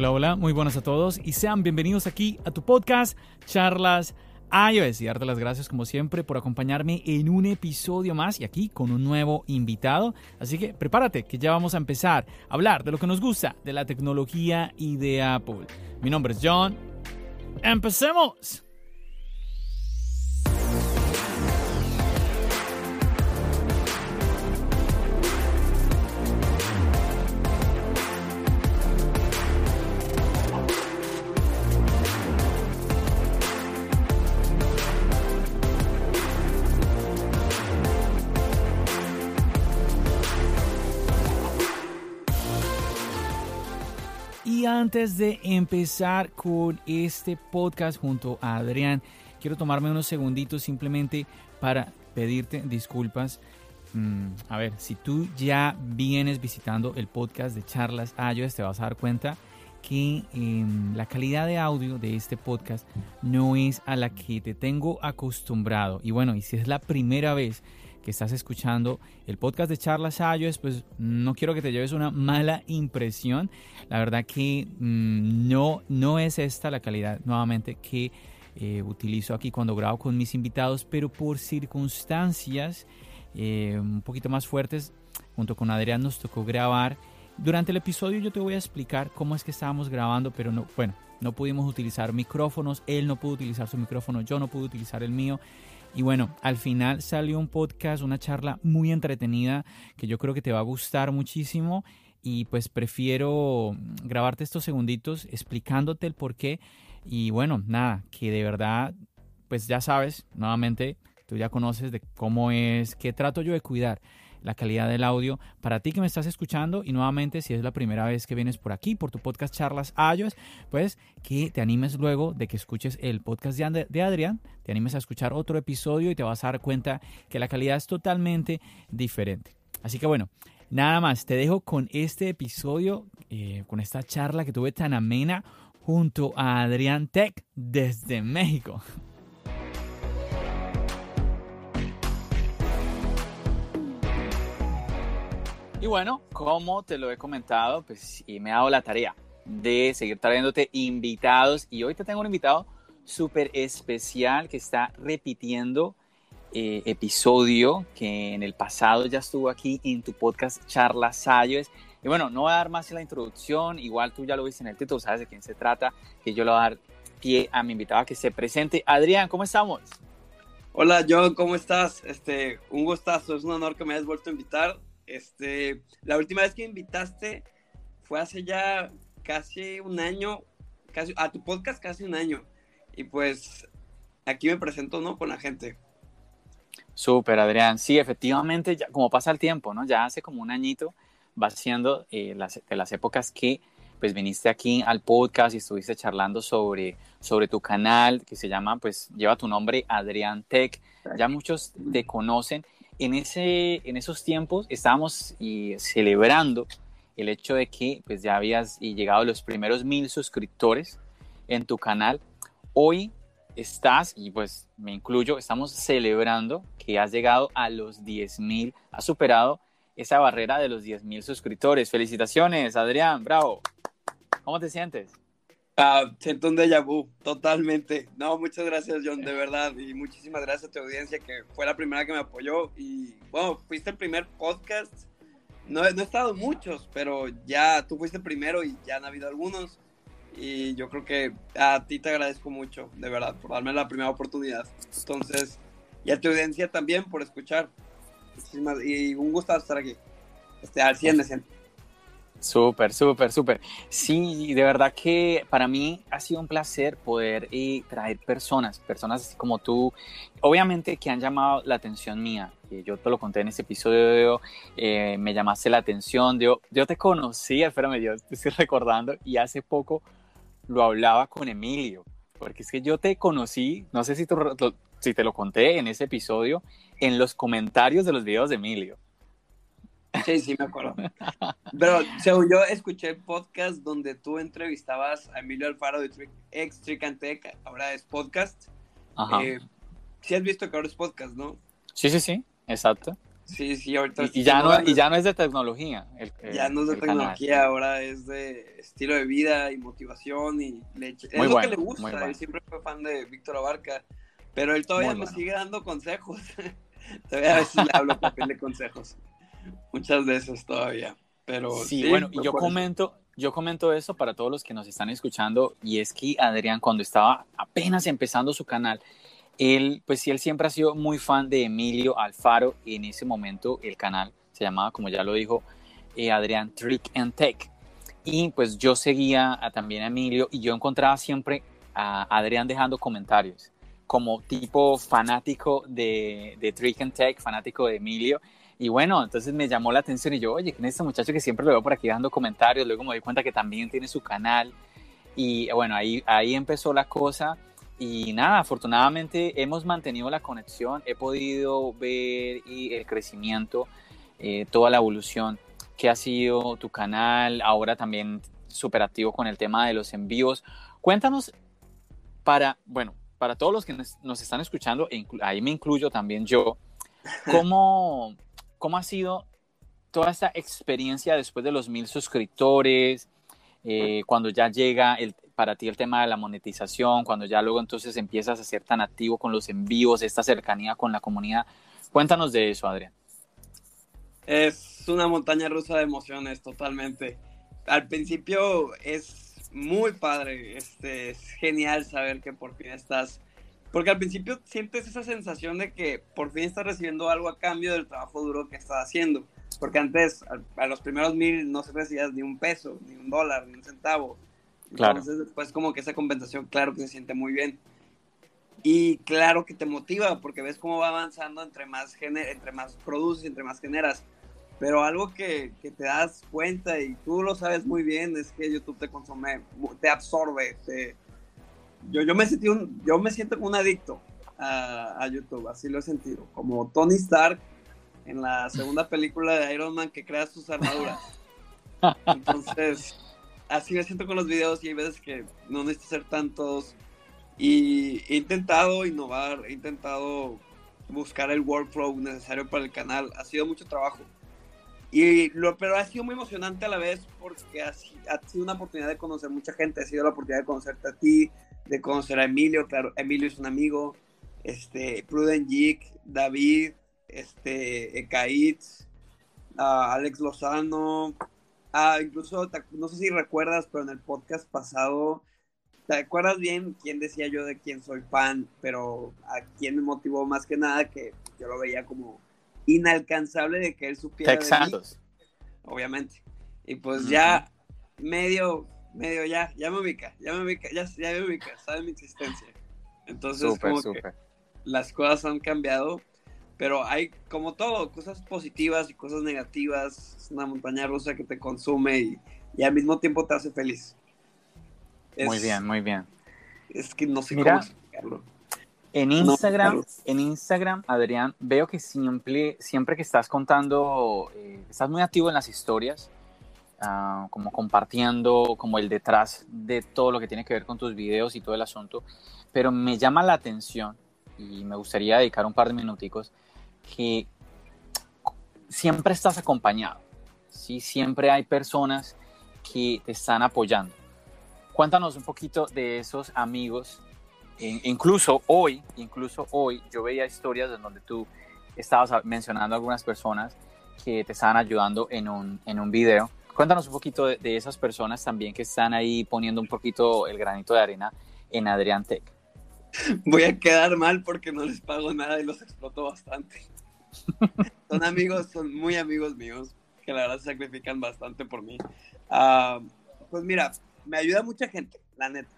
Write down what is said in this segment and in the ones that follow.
Hola, hola, muy buenas a todos y sean bienvenidos aquí a tu podcast Charlas iOS y darte las gracias como siempre por acompañarme en un episodio más y aquí con un nuevo invitado. Así que prepárate que ya vamos a empezar a hablar de lo que nos gusta de la tecnología y de Apple. Mi nombre es John. ¡Empecemos! Y antes de empezar con este podcast junto a Adrián, quiero tomarme unos segunditos simplemente para pedirte disculpas. Mm, a ver, si tú ya vienes visitando el podcast de charlas iOS, te vas a dar cuenta que em, la calidad de audio de este podcast no es a la que te tengo acostumbrado. Y bueno, y si es la primera vez que estás escuchando el podcast de Charlas iOS, pues no quiero que te lleves una mala impresión. La verdad que mm, no, no es esta la calidad nuevamente que eh, utilizo aquí cuando grabo con mis invitados, pero por circunstancias eh, un poquito más fuertes, junto con Adrián nos tocó grabar. Durante el episodio yo te voy a explicar cómo es que estábamos grabando, pero no, bueno, no pudimos utilizar micrófonos, él no pudo utilizar su micrófono, yo no pude utilizar el mío. Y bueno, al final salió un podcast, una charla muy entretenida que yo creo que te va a gustar muchísimo. Y pues prefiero grabarte estos segunditos explicándote el por qué. Y bueno, nada, que de verdad pues ya sabes, nuevamente tú ya conoces de cómo es, qué trato yo de cuidar la calidad del audio. Para ti que me estás escuchando y nuevamente si es la primera vez que vienes por aquí, por tu podcast Charlas iOS, pues que te animes luego de que escuches el podcast de Adrián, te animes a escuchar otro episodio y te vas a dar cuenta que la calidad es totalmente diferente. Así que bueno, nada más, te dejo con este episodio, eh, con esta charla que tuve tan amena junto a Adrián Tech desde México. Y bueno, como te lo he comentado, pues y me he dado la tarea de seguir trayéndote invitados. Y hoy te tengo un invitado súper especial que está repitiendo eh, episodio que en el pasado ya estuvo aquí en tu podcast Charlas Sayos. Y bueno, no voy a dar más la introducción, igual tú ya lo viste en el título, sabes de quién se trata, que yo le voy a dar pie a mi invitado a que se presente. Adrián, ¿cómo estamos? Hola John, ¿cómo estás? Este, un gustazo, es un honor que me hayas vuelto a invitar. Este, la última vez que invitaste fue hace ya casi un año, casi, a tu podcast casi un año. Y pues aquí me presento, ¿no? Con la gente. Súper, Adrián. Sí, efectivamente, ya, como pasa el tiempo, ¿no? Ya hace como un añito va siendo eh, las, de las épocas que pues viniste aquí al podcast y estuviste charlando sobre, sobre tu canal que se llama, pues lleva tu nombre, Adrián Tech. Ya muchos te conocen en, ese, en esos tiempos estábamos celebrando el hecho de que pues ya habías llegado a los primeros mil suscriptores en tu canal. Hoy estás, y pues me incluyo, estamos celebrando que has llegado a los 10 mil, has superado esa barrera de los 10 mil suscriptores. Felicitaciones, Adrián, bravo. ¿Cómo te sientes? Ah, siento un déjà vu, totalmente. No, muchas gracias, John, de verdad. Y muchísimas gracias a tu audiencia, que fue la primera que me apoyó. Y bueno, fuiste el primer podcast. No, no he estado muchos, pero ya tú fuiste el primero y ya han habido algunos. Y yo creo que a ti te agradezco mucho, de verdad, por darme la primera oportunidad. Entonces, y a tu audiencia también por escuchar. Y un gusto estar aquí. Este, al 100 de 100. Súper, súper, súper. Sí, de verdad que para mí ha sido un placer poder eh, traer personas, personas así como tú, obviamente que han llamado la atención mía. Yo te lo conté en ese episodio, eh, me llamaste la atención, yo, yo te conocí, espérame, yo estoy recordando, y hace poco lo hablaba con Emilio, porque es que yo te conocí, no sé si, si te lo conté en ese episodio, en los comentarios de los videos de Emilio. Sí, sí, me acuerdo. Pero según yo escuché el podcast donde tú entrevistabas a Emilio Alfaro de ex Trick and Tech, ahora es podcast. Ajá. Eh, sí has visto que ahora es podcast, ¿no? Sí, sí, sí, exacto. Sí, sí, ahorita. Y, ya, no, y ya no es de tecnología. ya no es de tecnología, ahora es de estilo de vida y motivación y leche. Es lo que le gusta. Yo siempre fui fan de Víctor Abarca, pero él todavía me sigue dando consejos. todavía a veces le hablo de consejos muchas veces todavía. Pero sí, bueno, y yo comento, yo comento eso para todos los que nos están escuchando y es que Adrián cuando estaba apenas empezando su canal, él, pues sí, él siempre ha sido muy fan de Emilio Alfaro y en ese momento el canal se llamaba, como ya lo dijo eh, Adrián, Trick and Tech. Y pues yo seguía a, también a Emilio y yo encontraba siempre a Adrián dejando comentarios como tipo fanático de, de Trick and Tech, fanático de Emilio y bueno, entonces me llamó la atención y yo, oye, ¿quién es este muchacho que siempre lo veo por aquí dando comentarios? Luego me di cuenta que también tiene su canal. Y bueno, ahí, ahí empezó la cosa. Y nada, afortunadamente hemos mantenido la conexión, he podido ver el crecimiento, eh, toda la evolución que ha sido tu canal, ahora también súper activo con el tema de los envíos. Cuéntanos para, bueno, para todos los que nos, están escuchando, e ahí me incluyo también yo, ¿cómo, ¿Cómo ha sido toda esta experiencia después de los mil suscriptores? Eh, cuando ya llega el, para ti el tema de la monetización, cuando ya luego entonces empiezas a ser tan activo con los envíos, esta cercanía con la comunidad. Cuéntanos de eso, Adrián. Es una montaña rusa de emociones, totalmente. Al principio es muy padre, este, es genial saber que por fin estás porque al principio sientes esa sensación de que por fin estás recibiendo algo a cambio del trabajo duro que estás haciendo. Porque antes, a, los primeros mil, no se recibías ni un peso, ni un dólar, ni un centavo. Entonces, después, como que esa compensación, claro que se siente muy bien. Y claro que te motiva, porque ves cómo va avanzando entre más, entre más produces, entre más generas. Pero algo que, que, te das cuenta y tú lo sabes muy bien es que YouTube te consume, te absorbe, te, yo, yo, me sentí un, yo me siento como un adicto a, a, YouTube, así lo he sentido, como Tony Stark en la segunda película de Iron Man que crea sus armaduras. Entonces, así me siento con los videos y hay veces que no necesito ser tantos. Y he intentado innovar, he intentado buscar el workflow necesario para el canal. Ha sido mucho trabajo. Y lo, pero ha sido muy emocionante a la vez porque ha, ha sido una oportunidad de conocer mucha gente, ha sido la oportunidad de conocerte a ti, de conocer a Emilio, claro, Emilio es un amigo, este, Pruden Jig, David, este, Ekaitz, Alex Lozano, incluso, no sé si recuerdas, pero en el podcast pasado, ¿te acuerdas bien quién decía yo de quién soy fan? Pero a quién me motivó más que nada que yo lo veía como inalcanzable de que él supiera de mí, obviamente. Y pues ya medio medio ya, ya me ubica, ya me ubica, ya, ya me ubica, sabe mi existencia. Entonces, como que las cosas han cambiado, pero hay como todo, cosas positivas y cosas negativas, es una montaña rusa que te consume y, y al mismo tiempo te hace feliz. muy bien, muy bien. Es que no sé cómo explicarlo. En Instagram, en Instagram, Adrián, veo que siempre, siempre que estás contando, eh, estás muy activo en las historias, Ah, como compartiendo como el detrás de todo lo que tiene que ver con tus videos y todo el asunto, pero me llama la atención y me gustaría dedicar un par de minuticos que siempre estás acompañado, ¿sí? siempre hay personas que te están apoyando. Cuéntanos un poquito de esos amigos. incluso hoy, incluso hoy, yo veía historias en donde tú estabas mencionando a algunas personas que te estaban ayudando en un, en un video Cuéntanos un poquito de, esas personas también que están ahí poniendo un poquito el granito de arena en Adrián Tech. Voy a quedar mal porque no les pago nada y los exploto bastante. son amigos, son muy amigos míos. que la verdad se sacrifican bastante por mí. Ah, pues mira, me ayuda mucha gente, la neta.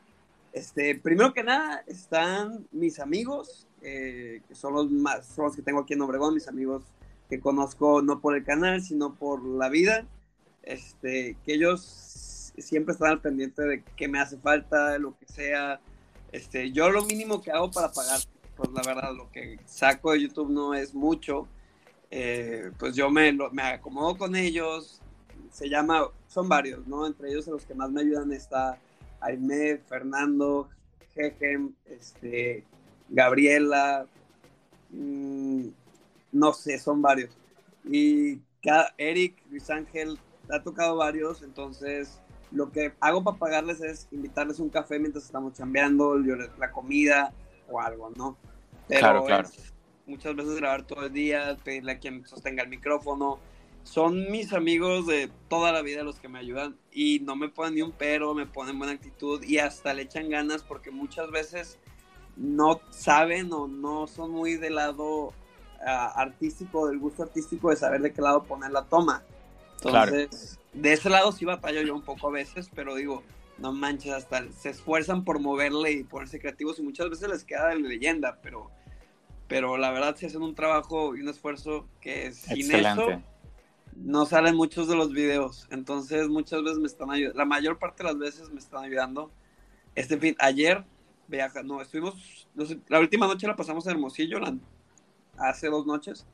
Este, primero que nada, están mis amigos, eh, que son los más, son los que tengo aquí en Obregón, mis amigos que conozco no por el canal, sino por la vida. Este, que ellos siempre están al pendiente de qué me hace falta, lo que sea. Este, yo lo mínimo que hago para pagar, pues la verdad, lo que saco de YouTube no es mucho. Eh, pues yo me, me acomodo con ellos. Se llama, son varios, ¿no? Entre ellos los que más me ayudan está Aime, Fernando, Jejem, este, Gabriela, mmm, no sé, son varios. Y cada, Eric, Luis Ángel, ha tocado varios, entonces lo que hago para pagarles es invitarles un café mientras estamos chambeando, la comida o algo, ¿no? Pero claro, claro. muchas veces grabar todo el día, pedirle a quien sostenga el micrófono, son mis amigos de toda la vida los que me ayudan y no me ponen ni un pero, me ponen buena actitud y hasta le echan ganas porque muchas veces no saben o no son muy del lado uh, artístico, del gusto artístico de saber de qué lado poner la toma. Entonces, de ese lado sí batallo yo un poco a veces, pero digo, no manches, hasta se esfuerzan por moverle y ponerse creativos y muchas veces les queda de leyenda, pero, pero la verdad se hacen un trabajo y un esfuerzo que sin eso no salen muchos de los videos. Entonces, muchas veces me están ayudando. La mayor parte de las veces me están ayudando. Este fin, ayer viaja, no, estuvimos, la última noche la pasamos en Hermosillo, hace dos noches,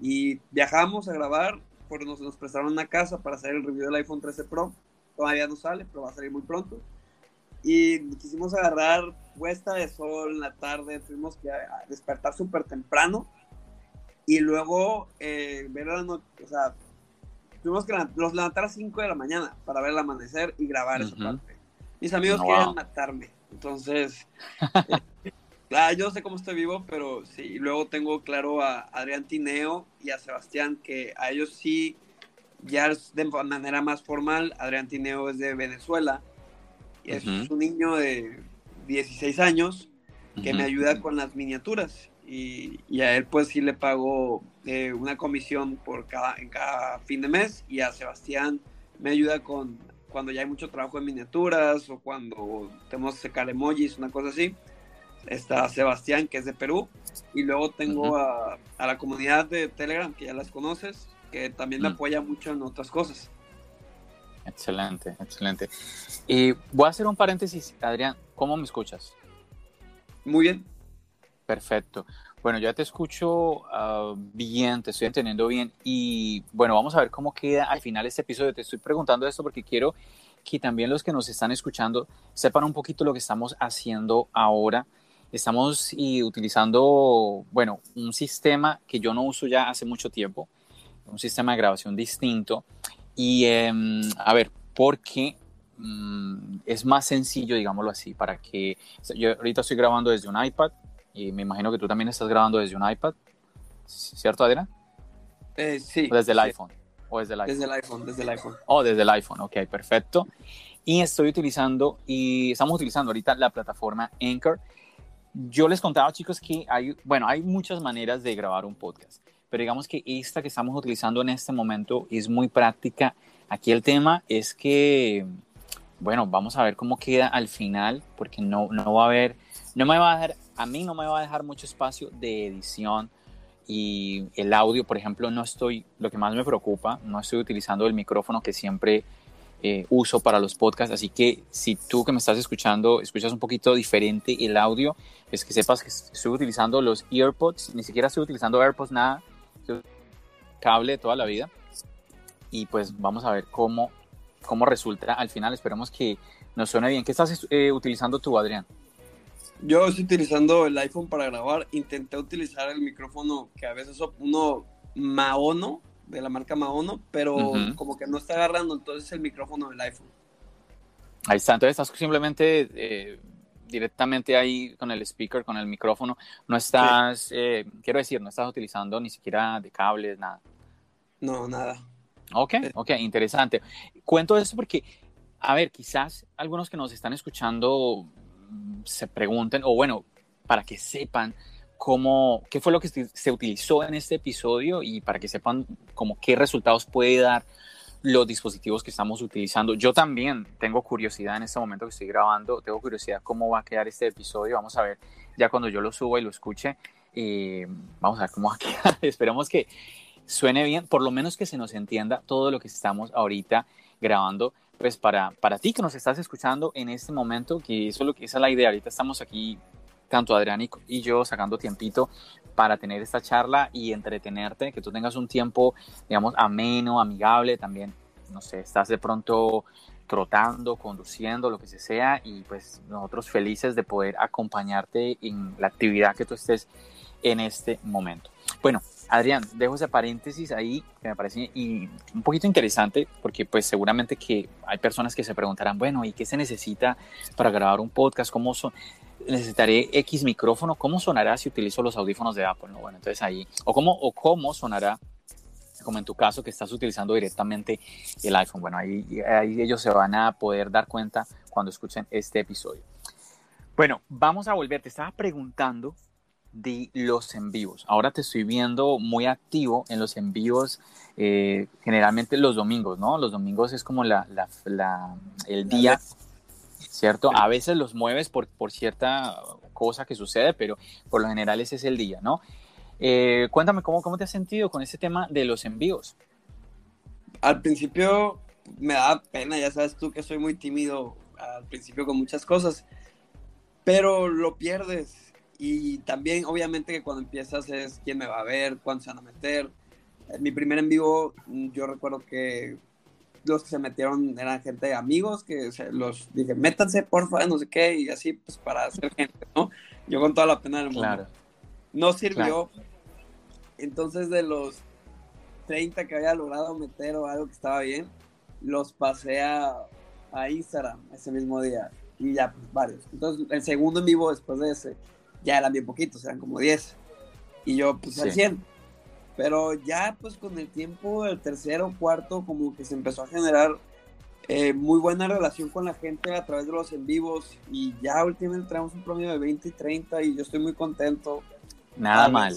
y viajamos a grabar, porque nos, nos prestaron una casa para hacer el review del iPhone 13 Pro. Todavía no sale, pero va a salir muy pronto. Y quisimos agarrar puesta de sol en la tarde, tuvimos que despertar súper temprano y luego eh, ver la noche, o sea, tuvimos que los levantar a 5 de la mañana para ver el amanecer y grabar esa parte. Mis amigos querían matarme, entonces, eh, ah, yo sé cómo estoy vivo, pero sí, y luego tengo claro a Adrián Tineo y a Sebastián, que a ellos sí, ya de manera más formal, Adrián Tineo es de Venezuela, y es un niño de 16 años que me ayuda con las miniaturas y, a él pues sí le pago eh, una comisión por cada, en cada fin de mes y a Sebastián me ayuda con cuando ya hay mucho trabajo en miniaturas o cuando tenemos que secar emojis, una cosa así. Está Sebastián, que es de Perú, y luego tengo a, a, la comunidad de Telegram, que ya las conoces, que también me apoya mucho en otras cosas. Excelente, excelente. Y voy a hacer un paréntesis, Adrián, ¿cómo me escuchas? Muy bien. Perfecto. Bueno, ya te escucho ah, bien, te estoy entendiendo bien y bueno, vamos a ver cómo queda al final este episodio. Te estoy preguntando esto porque quiero que también los que nos están escuchando sepan un poquito lo que estamos haciendo ahora. Estamos y utilizando, bueno, un sistema que yo no uso ya hace mucho tiempo, un sistema de grabación distinto. Y em, a ver, porque mm, es más sencillo, digámoslo así, para que yo ahorita estoy grabando desde un iPad y me imagino que tú también estás grabando desde un iPad, ¿cierto, Adriana? Eh, sí. desde el iPhone. ¿O desde el iPhone? Desde el iPhone, desde el iPhone. Oh, desde el iPhone, ok, perfecto. Y estoy utilizando, y estamos utilizando ahorita la plataforma Anchor. Yo les contaba, chicos, que hay, bueno, hay muchas maneras de grabar un podcast, pero digamos que esta que estamos utilizando en este momento es muy práctica. Aquí el tema es que, bueno, vamos a ver cómo queda al final, porque no, no va a haber no me va a dejar, a mí no me va a dejar mucho espacio de edición y el audio, por ejemplo, no estoy, lo que más me preocupa, no estoy utilizando el micrófono que siempre eh, uso para los podcasts, así que si tú que me estás escuchando escuchas un poquito diferente el audio, es que sepas que estoy utilizando los earpods, ni siquiera estoy utilizando AirPods, nada, cable toda la vida. Y pues vamos a ver cómo, cómo resulta al final, esperemos que nos suene bien. ¿Qué estás eh, utilizando tú, Adrián? Yo estoy utilizando el iPhone para grabar. Intenté utilizar el micrófono que a veces uno Maono, de la marca Maono, pero como que no está agarrando entonces el micrófono del iPhone. Ahí está, entonces estás simplemente eh, directamente ahí con el speaker, con el micrófono. No estás, eh, quiero decir, no estás utilizando ni siquiera de cables, nada. No, nada. Ok, eh. ok, interesante. Cuento eso porque, a ver, quizás algunos que nos están escuchando se pregunten, o bueno, para que sepan cómo, qué fue lo que se utilizó en este episodio y para que sepan como qué resultados puede dar los dispositivos que estamos utilizando. Yo también tengo curiosidad en este momento que estoy grabando, tengo curiosidad cómo va a quedar este episodio. Vamos a ver ya cuando yo lo suba y lo escuche, eh, vamos a ver cómo va a quedar. Esperemos que suene bien, por lo menos que se nos entienda todo lo que estamos ahorita grabando. Pues para, para ti que nos estás escuchando en este momento, que eso es lo que esa es la idea. Ahorita estamos aquí tanto Adrián y, yo sacando tiempito para tener esta charla y entretenerte, que tú tengas un tiempo, digamos, ameno, amigable, también, no sé, estás de pronto trotando, conduciendo, lo que sea, y pues nosotros felices de poder acompañarte en la actividad que tú estés en este momento. Bueno, Adrián, dejo ese paréntesis ahí que me parece y un poquito interesante porque pues seguramente que hay personas que se preguntarán, bueno, ¿y qué se necesita para grabar un podcast? ¿Cómo son? necesitaré X micrófono, ¿cómo sonará si utilizo los audífonos de Apple? No, bueno, entonces ahí, o cómo, o cómo sonará, como en tu caso, que estás utilizando directamente el iPhone. Bueno, ahí, ahí ellos se van a poder dar cuenta cuando escuchen este episodio. Bueno, vamos a volver. Te estaba preguntando de los envíos. Ahora te estoy viendo muy activo en los envíos, eh, generalmente los domingos, ¿no? Los domingos es como la, la, el día ¿cierto? A veces los mueves por, por cierta cosa que sucede, pero por lo general ese es el día, ¿no? Eh, cuéntame, ¿cómo, ¿cómo te has sentido con ese tema de los envíos? Al principio me da pena, ya sabes tú que soy muy tímido al principio con muchas cosas, pero lo pierdes. Y también, obviamente, que cuando empiezas es quién me va a ver, cuándo se van a meter. En mi primer en vivo, yo recuerdo que los que se metieron eran gente de amigos, que los dije, métanse, porfa, no sé qué, y así, pues para hacer gente, ¿no? Yo con toda la pena del mundo. Claro. No sirvió. Entonces, de los 30 que había logrado meter o algo que estaba bien, los pasé a, a Instagram ese mismo día. Y ya, pues varios. Entonces, el segundo en vivo después de ese, ya eran bien poquitos, eran como 10. Y yo, pues al 100 pero ya pues con el tiempo, el tercero, cuarto, como que se empezó a generar eh, muy buena relación con la gente a través de los en vivos y ya últimamente traemos un promedio de 20 y 30 y yo estoy muy contento. Nada mal.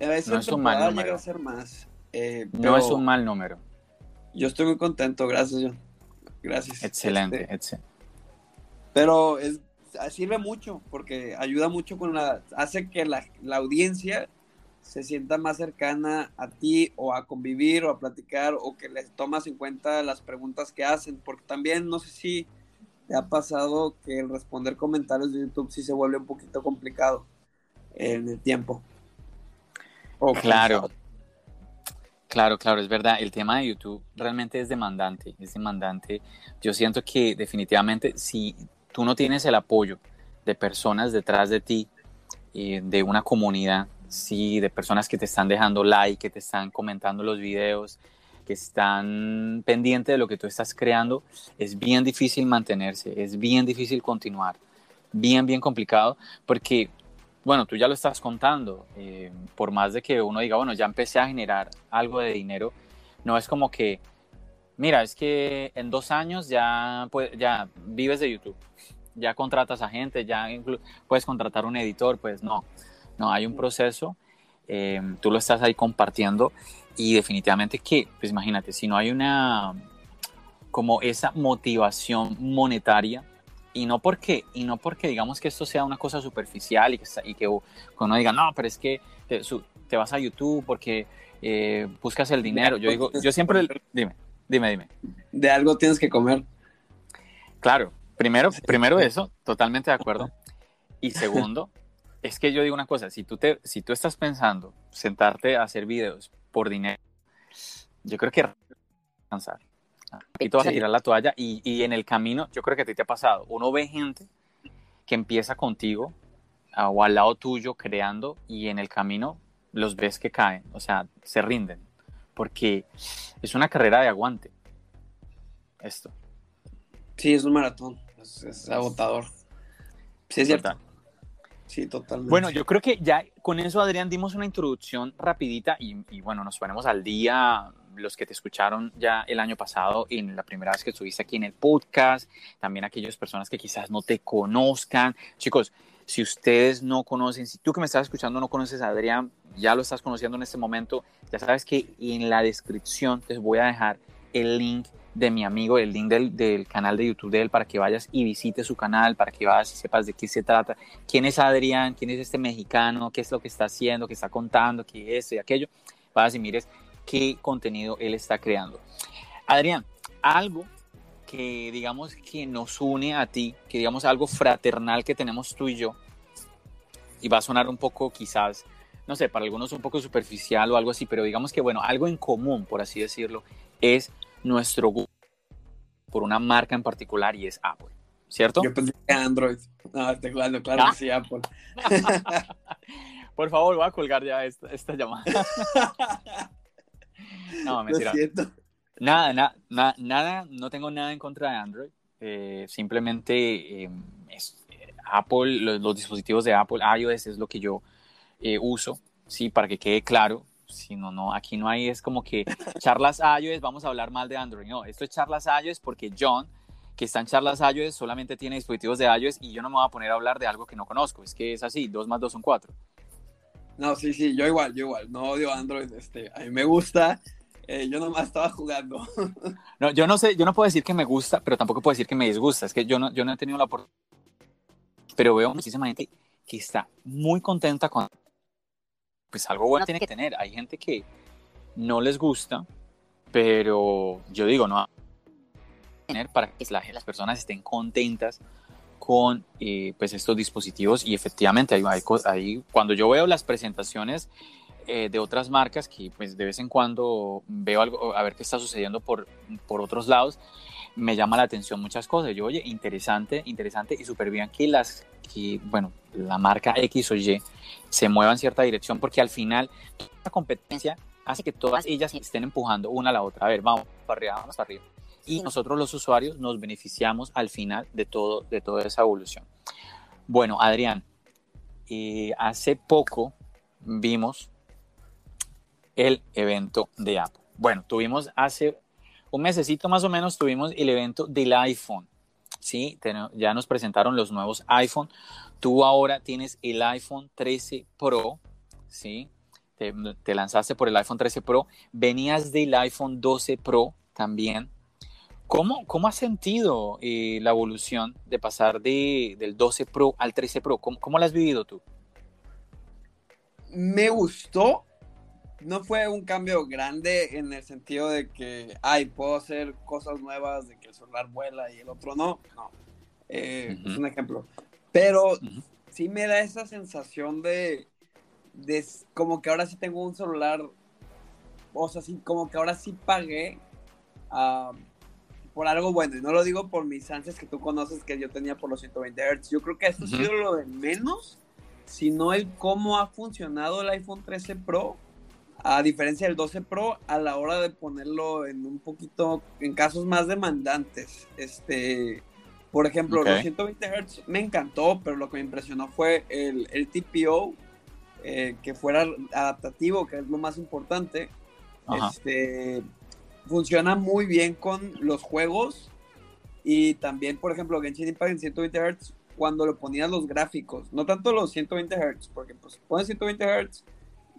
A veces no es un mal número. A ser más. Eh, no es un mal número. Yo estoy muy contento, gracias John. Gracias. Excelente, este, excelente. Pero es, sirve mucho porque ayuda mucho con la, hace que la, la audiencia se sienta más cercana a ti o a convivir o a platicar o que les tomas en cuenta las preguntas que hacen, porque también no sé si te ha pasado que el responder comentarios de YouTube sí se vuelve un poquito complicado en el tiempo. claro. Claro, claro, es verdad. El tema de YouTube realmente es demandante, es demandante. Yo siento que definitivamente si tú no tienes el apoyo de personas detrás de ti, eh, de una comunidad, sí, de personas que te están dejando like, que te están comentando los videos, que están pendientes de lo que tú estás creando, es bien difícil mantenerse, es bien difícil continuar, bien, bien complicado, porque, bueno, tú ya lo estás contando, eh, por más de que uno diga, bueno, ya empecé a generar algo de dinero, no es como que, mira, es que en dos años ya, ya vives de YouTube, ya contratas a gente, ya puedes contratar un editor, pues no no, hay un proceso, eh, tú lo estás ahí compartiendo y definitivamente que, pues imagínate, si no hay una, como esa motivación monetaria, y no porque, y no porque digamos que esto sea una cosa superficial y que, y que uno diga, no, pero es que te, vas a YouTube porque eh, buscas el dinero. Yo digo, yo siempre, dime, dime, dime. De algo tienes que comer. Claro, primero, primero eso, totalmente de acuerdo. Y segundo, es que yo digo una cosa, si tú, te, si tú estás pensando sentarte a hacer videos por dinero, yo creo que cansar. Y tú vas a tirar la toalla y, y, en el camino, yo creo que a ti te ha pasado, uno ve gente que empieza contigo o al lado tuyo creando y en el camino los ves que caen, o sea, se rinden, porque es una carrera de aguante. Esto. Sí, es un maratón, es, agotador. Sí, es cierto. Sí, totalmente. Bueno, yo creo que ya con eso, Adrián, dimos una introducción rapidita y, bueno, nos ponemos al día los que te escucharon ya el año pasado y en la primera vez que estuviste aquí en el podcast, también aquellas personas que quizás no te conozcan. Chicos, Si ustedes no conocen, si tú que me estás escuchando no conoces a Adrián, ya lo estás conociendo en este momento, ya sabes que en la descripción les voy a dejar el link de mi amigo, el link del, canal de YouTube de él para que vayas y visites su canal, para que vayas y sepas de qué se trata, quién es Adrián, quién es este mexicano, qué es lo que está haciendo, qué está contando, qué es y aquello, vayas y mires qué contenido él está creando. Adrián, algo que digamos que nos une a ti, que digamos algo fraternal que tenemos tú y yo, y va a sonar un poco quizás, no sé, para algunos un poco superficial o algo así, pero digamos que bueno, algo en común, por así decirlo, es nuestro gusto por una marca en particular y es Apple, ¿cierto? Yo pensé que Android. No, estoy jugando, claro que sí, Apple. por favor, voy a colgar ya esta, esta llamada. no, mentira. Lo siento. Nada, nada, nada, no tengo nada en contra de Android. Eh, simplemente eh, es, Apple, los, los, dispositivos de Apple, iOS es lo que yo eh, uso, sí, para que quede claro. Si no, no, aquí no hay, es como que charlas iOS, vamos a hablar mal de Android. No, esto es charlas iOS porque John, que está en charlas iOS, solamente tiene dispositivos de iOS y yo no me voy a poner a hablar de algo que no conozco. Es que es así, dos más dos son cuatro. No, sí, sí, yo igual, yo igual, no odio Android, este, a mí me gusta, eh, yo nomás estaba jugando. no, yo no sé, yo no puedo decir que me gusta, pero tampoco puedo decir que me disgusta. Es que yo no, yo no he tenido la oportunidad. Pero veo muchísima gente que está muy contenta con. Pues algo bueno tiene que tener. Hay gente que no les gusta, pero yo digo, no. Tener para que las personas estén contentas con eh, pues estos dispositivos y efectivamente hay, hay, hay, cuando yo veo las presentaciones eh, de otras marcas que pues de vez en cuando veo algo, a ver qué está sucediendo por, por otros lados, me llama la atención muchas cosas. Yo, oye, interesante, interesante y súper bien que las, que, bueno, la marca X o Y se mueva en cierta dirección porque al final la competencia hace que todas ellas estén empujando una a la otra. A ver, vamos para arriba, vamos para arriba. Y nosotros los usuarios nos beneficiamos al final de, todo, de toda esa evolución. Bueno, Adrián, eh, hace poco vimos el evento de Apple. Bueno, tuvimos hace un mesecito más o menos, tuvimos el evento del iPhone. Sí, ya nos presentaron los nuevos iPhone. Tú ahora tienes el iPhone 13 Pro, ¿sí? Te, te lanzaste por el iPhone 13 Pro. Venías del iPhone 12 Pro también. ¿Cómo, cómo has sentido eh, la evolución de pasar de, del 12 Pro al 13 Pro? ¿Cómo, ¿Cómo la has vivido tú? Me gustó no fue un cambio grande en el sentido de que, ay, puedo hacer cosas nuevas, de que el celular vuela y el otro no. No. Eh, uh -huh. Es un ejemplo. Pero uh -huh. sí me da esa sensación de, de, como que ahora sí tengo un celular, o sea, sí, como que ahora sí pagué uh, por algo bueno. Y no lo digo por mis ansias que tú conoces que yo tenía por los 120 Hz. Yo creo que esto uh -huh. ha sido lo de menos, sino el cómo ha funcionado el iPhone 13 Pro a diferencia del 12 Pro, a la hora de ponerlo en un poquito, en casos más demandantes. Este, por ejemplo, okay. los 120 Hz me encantó, pero lo que me impresionó fue el, el TPO, eh, que fuera adaptativo, que es lo más importante. Ajá. Este, funciona muy bien con los juegos y también, por ejemplo, Genshin Impact en 120 Hz, cuando lo ponías los gráficos, no tanto los 120 Hz, porque pues pones 120 Hz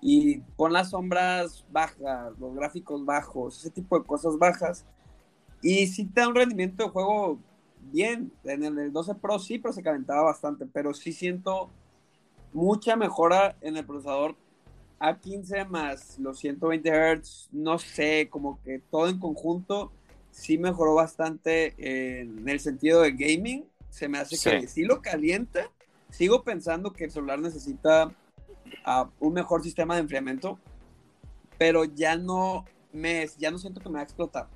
y pon las sombras bajas, los gráficos bajos, ese tipo de cosas bajas. Y sí te da un rendimiento de juego bien. En el 12 Pro sí, pero se calentaba bastante. Pero sí siento mucha mejora en el procesador A15 más los 120 Hz. No sé, como que todo en conjunto sí mejoró bastante en el sentido de gaming. Se me hace sí. que sí lo calienta. Sigo pensando que el celular necesita a un mejor sistema de enfriamiento, pero ya no me, ya no siento que me va a explotar.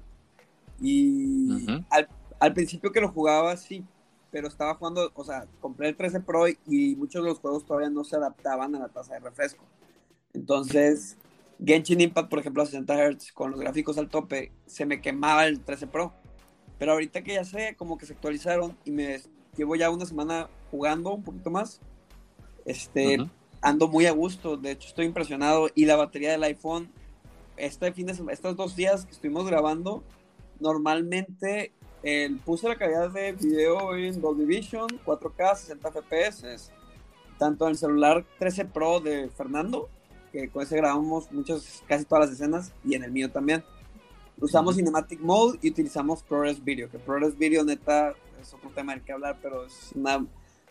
Y uh -huh. al, al, principio que lo jugaba, sí, pero estaba jugando, o sea, compré el 13 Pro y muchos de los juegos todavía no se adaptaban a la tasa de refresco. Entonces, Genshin Impact, por ejemplo, a 60 Hz, con los gráficos al tope, se me quemaba el 13 Pro. Pero ahorita que ya sé, como que se actualizaron y me llevo ya una semana jugando un poquito más, este, uh -huh ando muy a gusto, de hecho estoy impresionado y la batería del iPhone, este fin de semana, estos dos días que estuvimos grabando, normalmente eh, puse la calidad de video en Dolby Vision, 4K, 60 FPS tanto en el celular 13 Pro de Fernando, que con ese grabamos muchas, casi todas las escenas, y en el mío también. Usamos Cinematic Mode y utilizamos ProRes Video, que ProRes Video neta es otro tema del que hablar, pero es una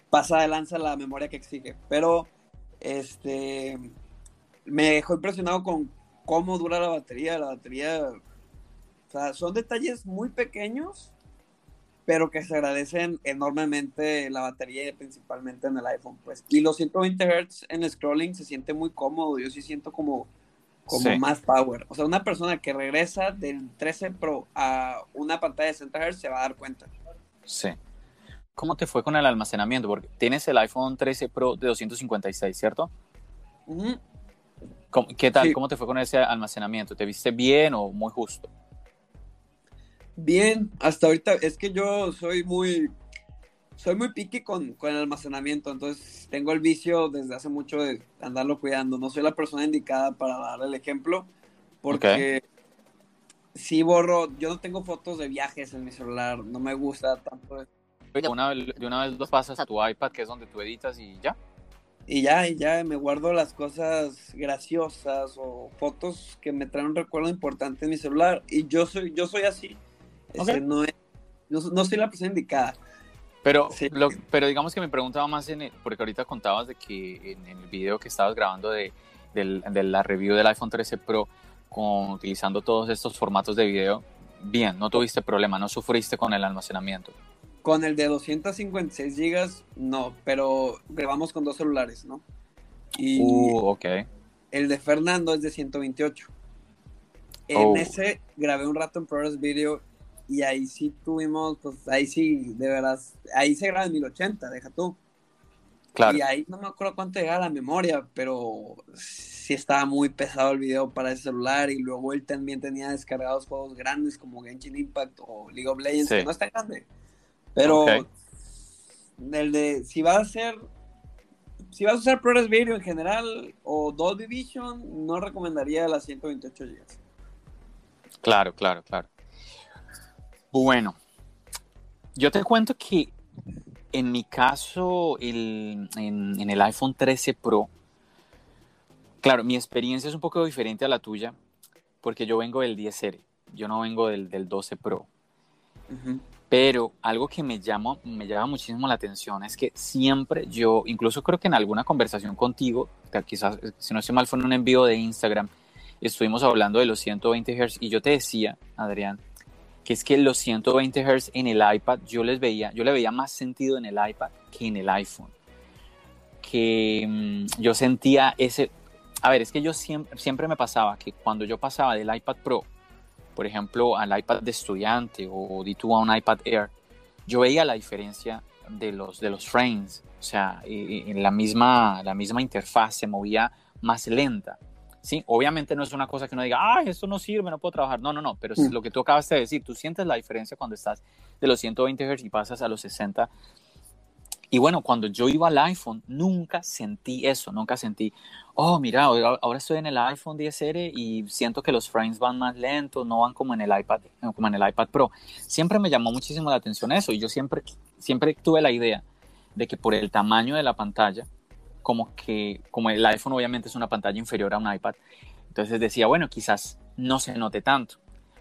pasada de lanza la memoria que exige. Pero este me dejó impresionado con cómo dura la batería. La batería, o sea, son detalles muy pequeños, pero que se agradecen enormemente la batería, principalmente en el iPhone. Pues. Y los 120 Hz en scrolling se siente muy cómodo. Yo sí siento como, como más power. O sea, una persona que regresa del 13 Pro a una pantalla de 60 Hz se va a dar cuenta. Sí. ¿Cómo te fue con el almacenamiento? Porque tienes el iPhone 13 Pro de 256, ¿cierto? ¿Qué tal? ¿Cómo te fue con ese almacenamiento? ¿Te viste bien o muy justo? Bien, hasta ahorita es que yo soy muy soy muy pique con, con, el almacenamiento, entonces tengo el vicio desde hace mucho de andarlo cuidando. No soy la persona indicada para dar el ejemplo, porque si borro, yo no tengo fotos de viajes en mi celular, no me gusta tanto. De una, de una vez los pasas a tu iPad, que es donde tú editas y ya. Y ya, y ya me guardo las cosas graciosas o fotos que me traen un recuerdo importante en mi celular. Y yo soy, yo soy así. Este, no, no, soy la persona indicada. Pero, pero digamos que me preguntaba más, en porque ahorita contabas de que en, el video que estabas grabando de, de, la review del iPhone 13 Pro, con, utilizando todos estos formatos de video, bien, no tuviste problema, no sufriste con el almacenamiento. Con el de 256 gigas, no, pero grabamos con dos celulares, ¿no? Y uh, ok. El de Fernando es de 128. En ese grabé un rato en ProRes Video y ahí sí tuvimos, pues ahí sí, de verdad, ahí se graba en 1080, deja tú. Claro. Y ahí no me acuerdo cuánto llegaba la memoria, pero sí estaba muy pesado el video para ese celular y luego él también tenía descargados juegos grandes como Genshin Impact o League of Legends, que no está grande. Pero el de, si vas a hacer, si vas a usar ProRes Video en general o Dolby Vision, no recomendaría las 128 GB. Claro, claro, claro. Bueno, yo te cuento que en mi caso, en, el iPhone 13 Pro, claro, mi experiencia es un poco diferente a la tuya, porque yo vengo del 10R, yo no vengo del, 12 Pro. Pero algo que me llama, me llama muchísimo la atención es que siempre yo, incluso creo que en alguna conversación contigo, quizás, si no estoy mal, fue en un envío de Instagram, estuvimos hablando de los 120 Hz y yo te decía, Adrián, que es que los 120 Hz en el iPad yo les veía, yo le veía más sentido en el iPad que en el iPhone. Que mm, yo sentía ese, a ver, es que yo siempre, siempre me pasaba que cuando yo pasaba del iPad Pro, por ejemplo, al iPad de estudiante o de tú a un iPad Air, yo veía la diferencia de los, de los frames, o sea, en la misma, la misma interfaz se movía más lenta. Sí, obviamente no es una cosa que uno diga, ah, esto no sirve, no puedo trabajar. No, no, no, pero es mm. lo que tú acabas de decir, tú sientes la diferencia cuando estás de los 120 Hz y pasas a los 60. Y bueno, cuando yo iba al iPhone, nunca sentí eso, nunca sentí, oh, mira, ahora estoy en el iPhone 10R y siento que los frames van más lentos, no van como en el iPad, como en el iPad Pro. Siempre me llamó muchísimo la atención eso y yo siempre, siempre tuve la idea de que por el tamaño de la pantalla, como que, como el iPhone obviamente es una pantalla inferior a un iPad, entonces decía, bueno, quizás no se note tanto.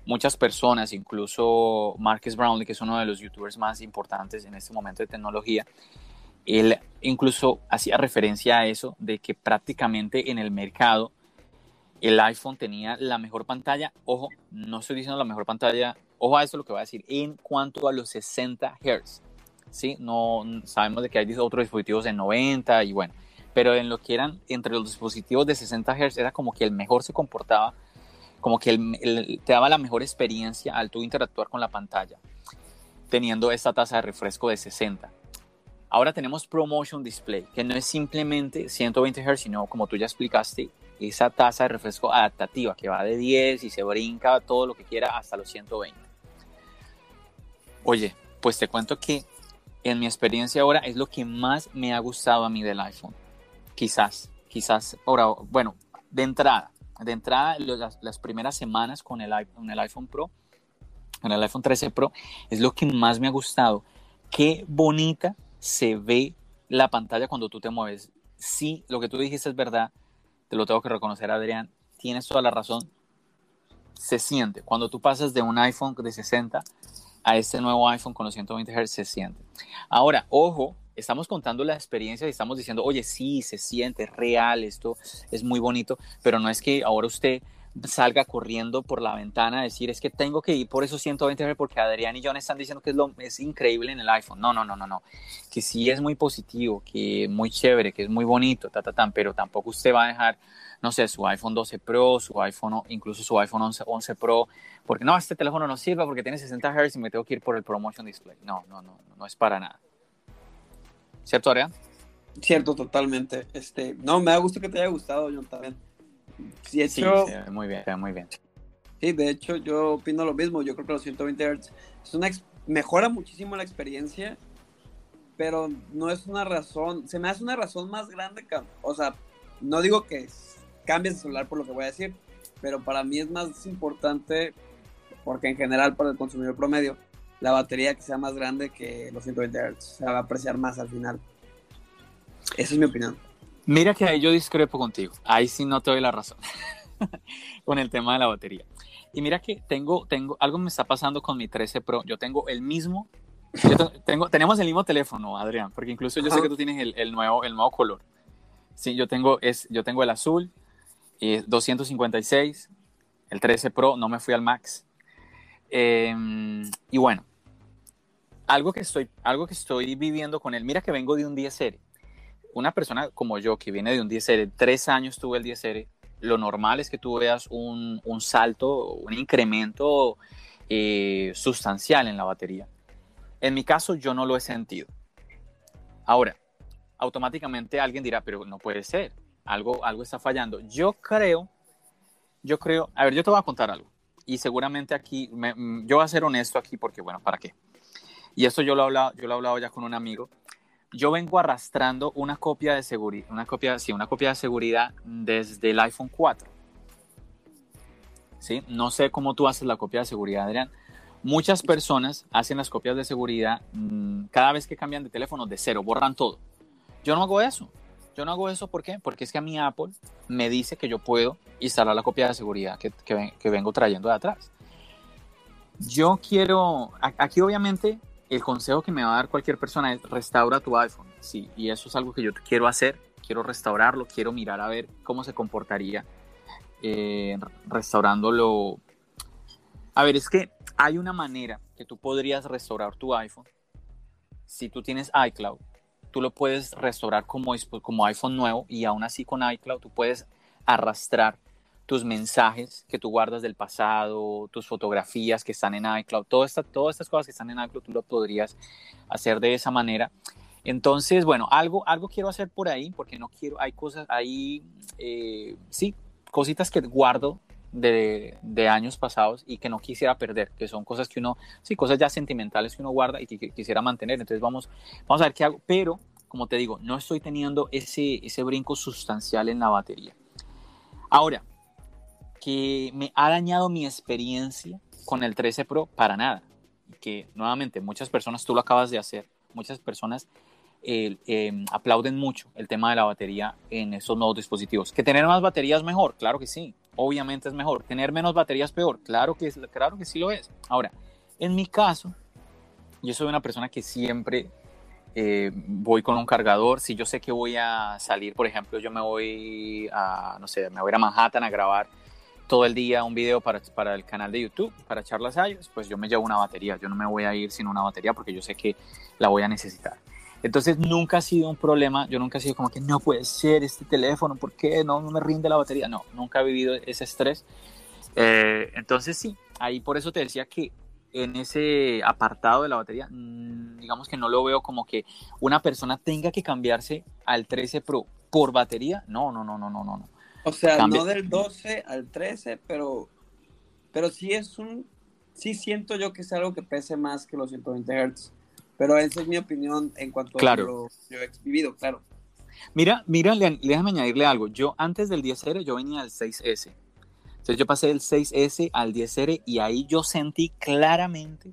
Muchas personas, incluso Marcus Brownlee, que es uno de los youtubers más importantes en este momento de tecnología, él incluso hacía referencia a eso, de que prácticamente en el mercado el iPhone tenía la mejor pantalla, ojo, no estoy diciendo la mejor pantalla, ojo a eso lo que voy a decir, en cuanto a los 60 Hz, ¿sí? No, sabemos de que hay otros dispositivos de 90 y bueno, pero en lo que eran entre los dispositivos de 60 Hz era como que el mejor se comportaba, como que te daba la mejor experiencia al tú interactuar con la pantalla, teniendo esta tasa de refresco de 60. Ahora tenemos ProMotion Display, que no es simplemente 120 Hz, sino como tú ya explicaste, esa tasa de refresco adaptativa que va de 10 y se brinca todo lo que quiera hasta los 120. Oye, pues te cuento que en mi experiencia ahora es lo que más me ha gustado a mí del iPhone Quizás, quizás, ahora, bueno, de entrada, de entrada, las, primeras semanas con el, con el iPhone Pro, con el iPhone 13 Pro, es lo que más me ha gustado. Qué bonita se ve la pantalla cuando tú te mueves. sí, lo que tú dijiste es verdad, te lo tengo que reconocer, Adrián, tienes toda la razón. Se siente, cuando tú pasas de un iPhone de 60 a este nuevo iPhone con los 120 Hz, se siente. Ahora, ojo, estamos contando la experiencia y estamos diciendo, oye, sí, se siente real, esto es muy bonito, pero no es que ahora usted salga corriendo por la ventana a decir es que tengo que ir por esos 120 Hz porque Adrián y John están diciendo que es, lo, es increíble en el iPhone. No, no, no, no, no. Que sí es muy positivo, que muy chévere, que es muy bonito, ta, ta, ta, pero tampoco usted va a dejar, no sé, su iPhone 12 Pro, su iPhone, incluso su iPhone 11, 11 Pro, porque no, este teléfono no sirve porque tiene 60 Hz y me tengo que ir por el Promotion Display. No, no, no, no es para nada. ¿Cierto, Adrián? Cierto, totalmente. Este, no, me da gusto que te haya gustado, John, también. Sí, hecho, muy bien, muy bien. Sí, de hecho, yo opino lo mismo. Yo creo que los 120 Hz es una mejora muchísimo la experiencia, pero no es una razón. Se me hace una razón más grande. O sea, no digo que cambies de celular por lo que voy a decir, pero para mí es más importante, porque en general para el consumidor promedio, la batería que sea más grande que los 120 Hz. Se va a apreciar más al final. Esa es mi opinión. Mira que ahí yo discrepo contigo. Ahí sí no te doy la razón con el tema de la batería. Y mira que tengo, tengo, algo me está pasando con mi 13 Pro. Yo tengo el mismo, tengo, tenemos el mismo teléfono, Adrián, porque incluso yo sé que tú tienes el, el, nuevo, el nuevo color. Sí, yo tengo, es, yo tengo el azul, y 256, el 13 Pro, no me fui al Max. Em, y bueno, algo que, estoy, algo que estoy viviendo con él, mira que vengo de un 10R una persona como yo que viene de un 10R, tres años tuve el 10R, lo normal es que tú veas un, un salto, un incremento eh, sustancial en la batería. En mi caso yo no lo he sentido. Ahora, automáticamente alguien dirá, pero no puede ser, algo, algo está fallando. Yo creo, yo creo, a ver, yo te voy a contar algo. Y seguramente aquí, mm, yo voy a ser honesto aquí porque, bueno, ¿para qué? Y esto yo lo he hablado, yo lo he hablado ya con un amigo yo vengo arrastrando una copia de seguridad, una copia, sí, una copia de seguridad desde el iPhone 4. ¿Sí? No sé cómo tú haces la copia de seguridad, Adrián. Muchas personas hacen las copias de seguridad mm, cada vez que cambian de teléfono de cero, borran todo. Yo no hago eso. Yo no hago eso, ¿por? Porque es que a mi Apple me dice que yo puedo instalar la copia de seguridad que, que vengo trayendo de atrás. Yo quiero, aquí obviamente el consejo que me va a dar cualquier persona es restaura tu iPhone. Sí, y eso es algo que yo quiero hacer. Quiero restaurarlo, quiero mirar a ver cómo se comportaría eh, restaurándolo. A ver, es que hay una manera que tú podrías restaurar tu iPhone. Si tú tienes iCloud, tú lo puedes restaurar como, como iPhone nuevo y aún así con iCloud tú puedes arrastrar tus mensajes que tú guardas del pasado, tus fotografías que están en iCloud, todas estas cosas que están en iCloud tú lo podrías hacer de esa manera. Entonces, bueno, algo, algo quiero hacer por ahí, porque no quiero, hay cosas ahí, eh, sí, cositas que guardo de, de, años pasados y que no quisiera perder, que son cosas que uno, sí, cosas ya sentimentales que uno guarda y que, que quisiera mantener. Entonces vamos, vamos a ver qué hago, pero como te digo, no estoy teniendo ese, ese brinco sustancial en la batería. Ahora, que me ha dañado mi experiencia con el 13 Pro para nada. Que nuevamente muchas personas, tú lo acabas de hacer, muchas personas eh, em, aplauden mucho el tema de la batería en estos nuevos dispositivos. ¿Que tener más baterías mejor? Claro que sí, obviamente es mejor. ¿Tener menos baterías peor? Claro que, claro que sí lo es. Ahora, en mi caso, yo soy una persona que siempre eh, voy con un cargador. Si yo sé que voy a salir, por ejemplo, yo me voy a, no sé, me voy a Manhattan a grabar todo el día un video para, para el canal de YouTube, para charlas iOS, pues yo me llevo una batería. Yo no me voy a ir sin una batería porque yo sé que la voy a necesitar. Entonces nunca ha sido un problema, yo nunca he sido como que no puede ser este teléfono, ¿por qué no, me rinde la batería? No, nunca he vivido ese estrés. Eh, entonces sí, ahí por eso te decía que en ese apartado de la batería, mm, digamos que no lo veo como que una persona tenga que cambiarse al 13 Pro por batería. No, no, no, no, no, no. O sea, no del 12 al 13, pero, pero sí es un, sí siento yo que es algo que pese más que los 120 Hz. Pero esa es mi opinión en cuanto a lo que yo he vivido, claro. Mira, mira, déjame añadirle algo. Yo antes del 10R yo venía al 6S. Entonces yo pasé del 6S al 10R y ahí yo sentí claramente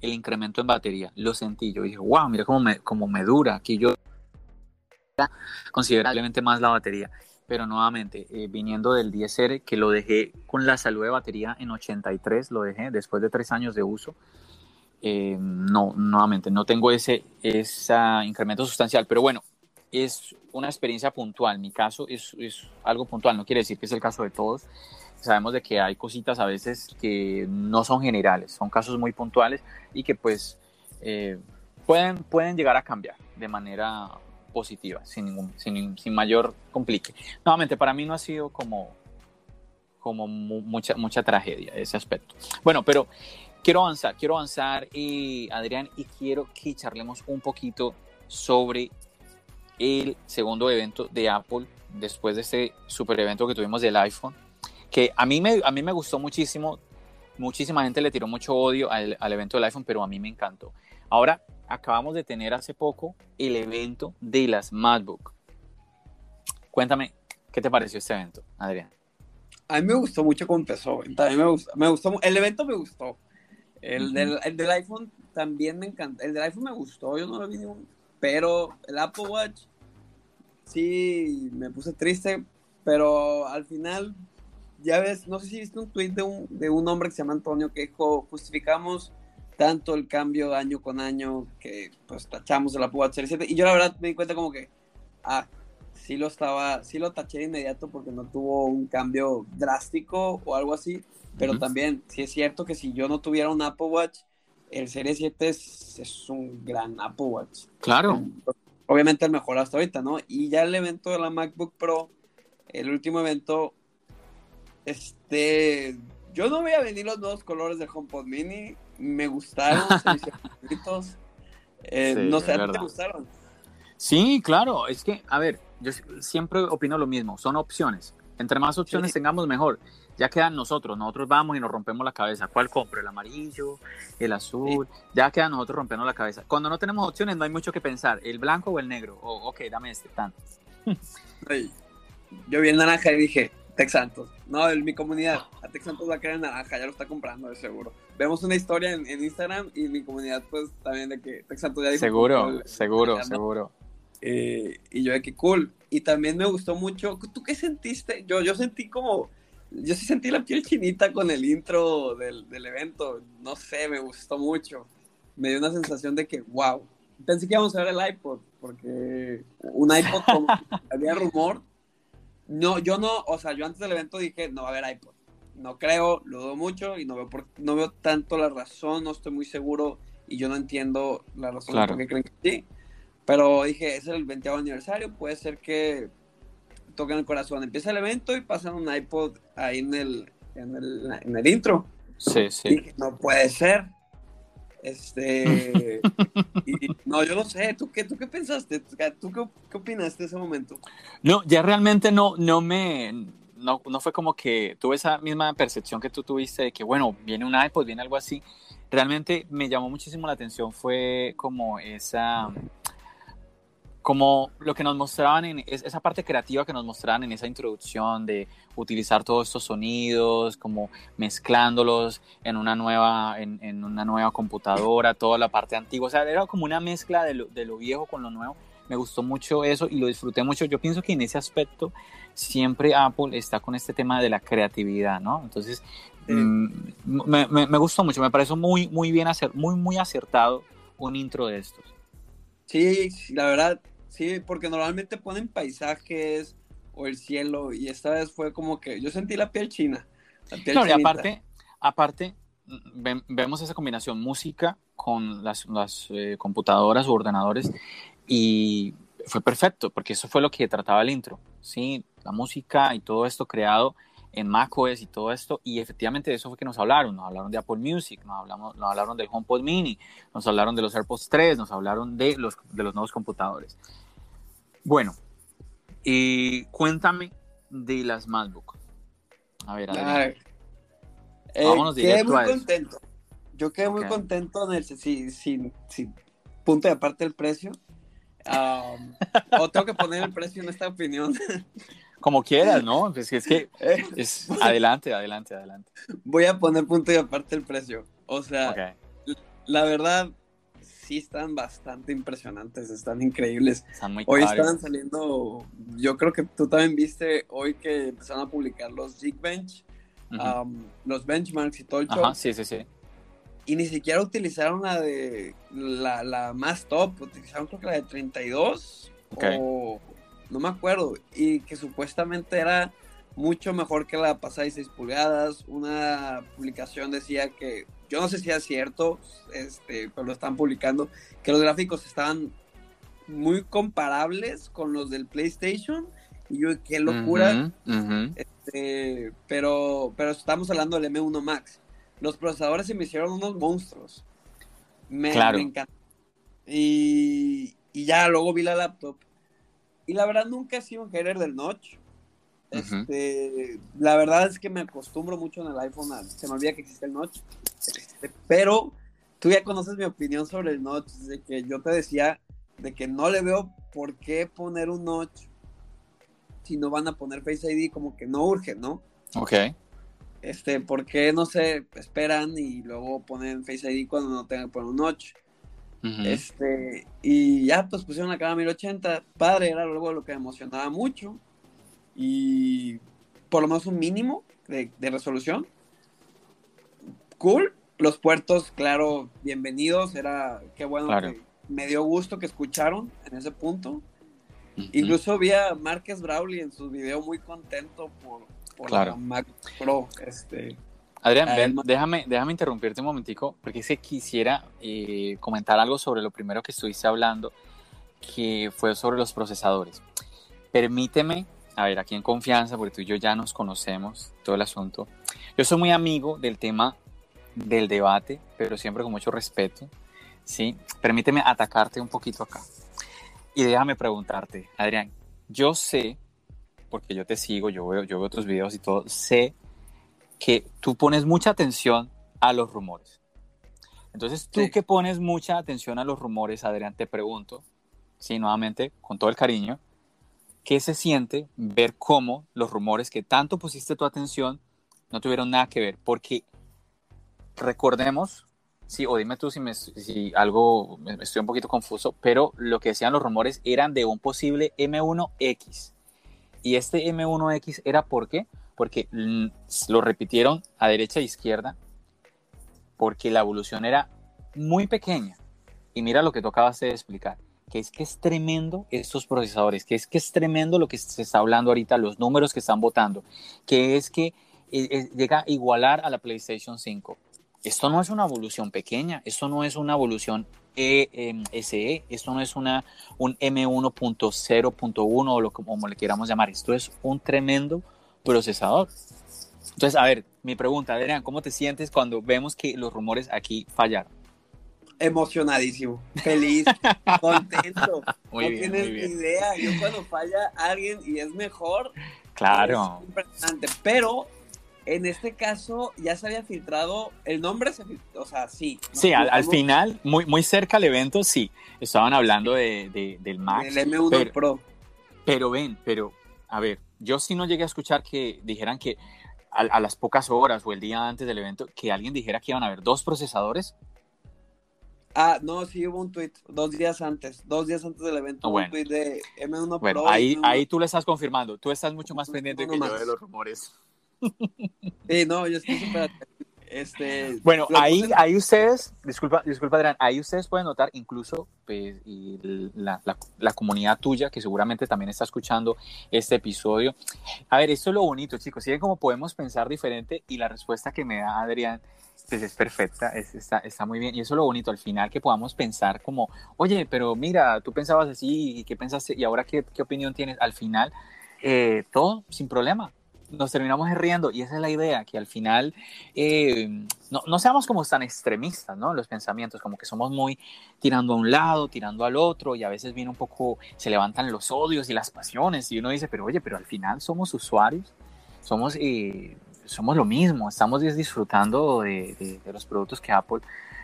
el incremento en batería. Lo sentí. Yo dije, wow, mira cómo me, cómo me dura. Aquí yo considerablemente más la batería. Pero nuevamente, eh, viniendo del 10R, que lo dejé con la salud de batería en 83, lo dejé después de tres años de uso. Eh, no, nuevamente, no tengo ese, ese incremento sustancial. Pero bueno, es una experiencia puntual. Mi caso es, es algo puntual, no quiere decir que es el caso de todos sabemos de que hay cositas a veces que no son generales, son casos muy puntuales y que pues eh, pueden, pueden llegar a cambiar de manera positiva, sin, ningún, sin, sin, mayor complique. Nuevamente, para mí no ha sido como, como mucha, mucha tragedia ese aspecto. Bueno, pero quiero avanzar, quiero avanzar, y Adrián, y quiero que charlemos un poquito sobre el segundo evento de Apple después de este super evento que tuvimos del iPhone que a mí me, a mí me gustó muchísimo. Muchísima gente le tiró mucho odio al, al evento del iPhone, pero a mí me encantó. Ahora, acabamos de tener hace poco el evento de las MacBook. Cuéntame, ¿qué te pareció este evento, Adrián? A mí me gustó mucho cómo empezó. Me gustó, me gustó el evento me gustó. El, del, el, del, iPhone también me encanta. El del iPhone me gustó, yo no lo vi ni un... Pero el Apple Watch sí me puse triste, pero al final ya ves, no sé si viste un tweet de un, de un hombre que se llama Antonio que dijo, justificamos tanto el cambio año con año que pues tachamos el Apple Watch Series 7 y yo la verdad me di cuenta como que, ah, sí lo estaba, sí lo taché de inmediato porque no tuvo un cambio drástico o algo así, pero también sí es cierto que si yo no tuviera un Apple Watch, el Series 7 es, es un gran Apple Watch. Claro. Obviamente el mejor hasta ahorita, ¿no? Y ya el evento de la MacBook Pro, el último evento, este, yo no voy a venir los nuevos colores del HomePod Mini. Me gustaron, eh, no sé, ¿te gustaron? Sí, claro. Es que, a ver, yo siempre opino lo mismo. Son opciones. Entre más opciones tengamos, mejor. Ya quedan nosotros. Nosotros vamos y nos rompemos la cabeza. ¿Cuál compro? ¿El amarillo? ¿El azul? Ya quedan nosotros rompiendo la cabeza. Cuando no tenemos opciones, no hay mucho que pensar. ¿El blanco o el negro? Oh, ok, dame este, tanto. yo vi el naranja y dije, Tex Santos. No, en mi comunidad. A Tex Santos va a caer en naranja, ya lo está comprando, de seguro. Vemos una historia en, Instagram y mi comunidad, pues también de que Tex Santos ya dijo. Seguro, seguro, seguro. Eh, y yo de que cool. Y también me gustó mucho. ¿Tú qué sentiste? Yo, yo sentí como. Yo sí sentí la piel chinita con el intro del, del evento. No sé, me gustó mucho. Me dio una sensación de que, wow. Pensé que íbamos a ver el iPod, porque un iPod, como había rumor, no, yo no, o sea, yo antes del evento dije, no va a haber iPod. No creo, lo dudo mucho y no veo, por, no veo tanto la razón, no estoy muy seguro y yo no entiendo la razón por qué creen que sí. Pero dije, es el 20 aniversario, puede ser que toquen el corazón. Empieza el evento y pasan un iPod ahí en el, en el, en el intro. Sí, sí. no puede ser. Este. no, yo no sé. ¿Tú qué, tú qué pensaste? ¿Tú qué, qué, opinaste de ese momento? No, ya realmente no, no me. No, no fue como que tuve esa misma percepción que tú tuviste de que, bueno, viene un iPod, viene algo así. Realmente me llamó muchísimo la atención, fue como esa como lo que nos mostraban en esa parte creativa que nos mostraban en esa introducción de utilizar todos estos sonidos, como mezclándolos en una nueva, en, una nueva computadora, toda la parte antigua, o sea, era como una mezcla de lo, de lo, viejo con lo nuevo. Me gustó mucho eso y lo disfruté mucho. Yo pienso que en ese aspecto siempre Apple está con este tema de la creatividad, ¿no? Entonces, mm, me, me, me, gustó mucho, me pareció muy, muy bien, hacer, muy, muy acertado un intro de estos. Sí, la verdad, Sí, porque normalmente ponen paisajes o el cielo y esta vez fue como que yo sentí la piel china. y aparte, aparte vemos esa combinación música con las, las eh, computadoras o ordenadores y fue perfecto porque eso fue lo que trataba el intro, ¿sí? La música y todo esto creado en macOS y todo esto, y efectivamente de eso fue que nos hablaron, nos hablaron de Apple Music, nos, hablamos, nos hablaron del HomePod Mini, nos hablaron de los AirPods 3, nos hablaron de los, de los nuevos computadores. Bueno, y cuéntame de las MacBook. A ver, a ver. Eh, Vámonos quedé muy contento. Yo quedé muy contento en el, sin, sin, punto de aparte del precio. o tengo que poner el precio en esta opinión. Como quieras, ¿no? Pues es que es adelante, adelante, adelante. Voy a poner punto y aparte el precio. O sea, la verdad, sí están bastante impresionantes, están increíbles. Están muy Hoy caros. estaban saliendo, yo creo que tú también viste hoy que empezaron a publicar los Geekbench, um, los benchmarks y todo el show. Ajá, sí, sí, sí. Y ni siquiera utilizaron la de la, la más top, utilizaron creo que la de 32 Ok. o no me acuerdo. Y que supuestamente era mucho mejor que la pasada de 6 pulgadas. Una publicación decía que, yo no sé si es cierto, este, pero lo están publicando, que los gráficos estaban muy comparables con los del PlayStation. Y yo, qué locura. Este, pero, pero estamos hablando del M1 Max. Los procesadores se me hicieron unos monstruos. Me, Claro. me encantó. Y, y ya luego vi la laptop. Y la verdad nunca he sido un hater del notch. Este, la verdad es que me acostumbro mucho en el iPhone. a- se me olvida que existe el notch. Este, pero tú ya conoces mi opinión sobre el notch. De que yo te decía de que no le veo por qué poner un notch si no van a poner Face ID, como que no urge, ¿no? Ok. Este, ¿por qué no se esperan y luego ponen Face ID cuando no tengan que poner un notch? Este, y ya pues pusieron la cámara 1080, padre, era algo lo que me emocionaba mucho. Y por lo menos un mínimo de, de resolución. Cool. Los puertos, claro, bienvenidos. Era, qué bueno Claro. que me dio gusto que escucharon en ese punto. Incluso vi a Márquez Brawley en su video muy contento por, por Claro. la Mac Pro. Este, Adrián, ven, Además- déjame, déjame interrumpirte un momentico, porque que quisiera eh, comentar algo sobre lo primero que estuviste hablando, que fue sobre los procesadores. Permíteme, a ver, aquí en confianza, porque tú y yo ya nos conocemos, todo el asunto. Yo soy muy amigo del tema del debate, pero siempre con mucho respeto, ¿sí? Permíteme atacarte un poquito acá. Y déjame preguntarte, Adrián, yo sé, porque yo te sigo, yo veo, yo veo tus videos y todo, sé que tú pones mucha atención a los rumores. Entonces, tú Sí. que pones mucha atención a los rumores, Adrián, te pregunto, sí, nuevamente, con todo el cariño, ¿qué se siente ver cómo los rumores que tanto pusiste tu atención no tuvieron nada que ver? Porque recordemos, sí, o dime tú si, me- si algo me- me estoy un poquito confuso, pero lo que decían los rumores eran de un posible M1X. Y este M1X era por qué? Porque lo repitieron a derecha e izquierda, porque la evolución era muy pequeña. Y mira lo que tú acabas de explicar, que es que es tremendo estos procesadores, que es que es tremendo lo que se está hablando ahorita, los números que están votando, que es que eh, eh, llega a igualar a la PlayStation 5. Esto no es una evolución pequeña, esto no es una evolución E, em, SE, esto no es una, un M1.0.1 o lo como le queramos llamar, esto es un tremendo procesador. Entonces, a ver, mi pregunta, Adrián, ¿cómo te sientes cuando vemos que los rumores aquí fallaron? emocionadísimo, feliz, contento. Muy no bien, tienes muy bien. idea. Yo cuando falla alguien y es mejor, Claro, es impresionante. Pero en este caso ya se había filtrado, el nombre se filtró, o sea, sí. ¿no? sí, al, final, muy, muy cerca al evento, sí, estaban hablando de, de- del Max, Del M1 pero- Pro. Pero ven, pero a ver, yo sí no llegué a escuchar que dijeran que a, a las pocas horas o el día antes del evento, que alguien dijera que iban a haber dos procesadores. Ah, no, sí hubo un tweet dos días antes, dos días antes del evento, bueno. un tweet de M1 Bueno, Pro. ahí, M1 ahí tú le estás confirmando, tú estás mucho más pendiente que yo de los rumores. Sí, no, yo estoy súper atento. Este, Bueno, ahí, puse- ahí ustedes, disculpa, disculpa Adrián, ahí ustedes pueden notar incluso pues, y la, la- la comunidad tuya que seguramente también está escuchando este episodio. A ver, esto es lo bonito, chicos, ¿siguen cómo podemos pensar diferente? Y la respuesta que me da Adrián pues es perfecta, es- está, está muy bien. Y eso es lo bonito, al final que podamos pensar como, oye, pero mira, tú pensabas así, ¿y qué pensaste? ¿Y ahora qué, qué opinión tienes? Al final, eh, todo sin problema. Nos terminamos riendo y esa es la idea, que al final eh, no, no seamos como tan extremistas, ¿no? Los pensamientos, como que somos muy tirando a un lado, tirando al otro y a veces viene un poco, se levantan los odios y las pasiones y uno dice, pero oye, pero al final somos usuarios, somos, eh, somos lo mismo, estamos dis- disfrutando de, de- de los productos que Apple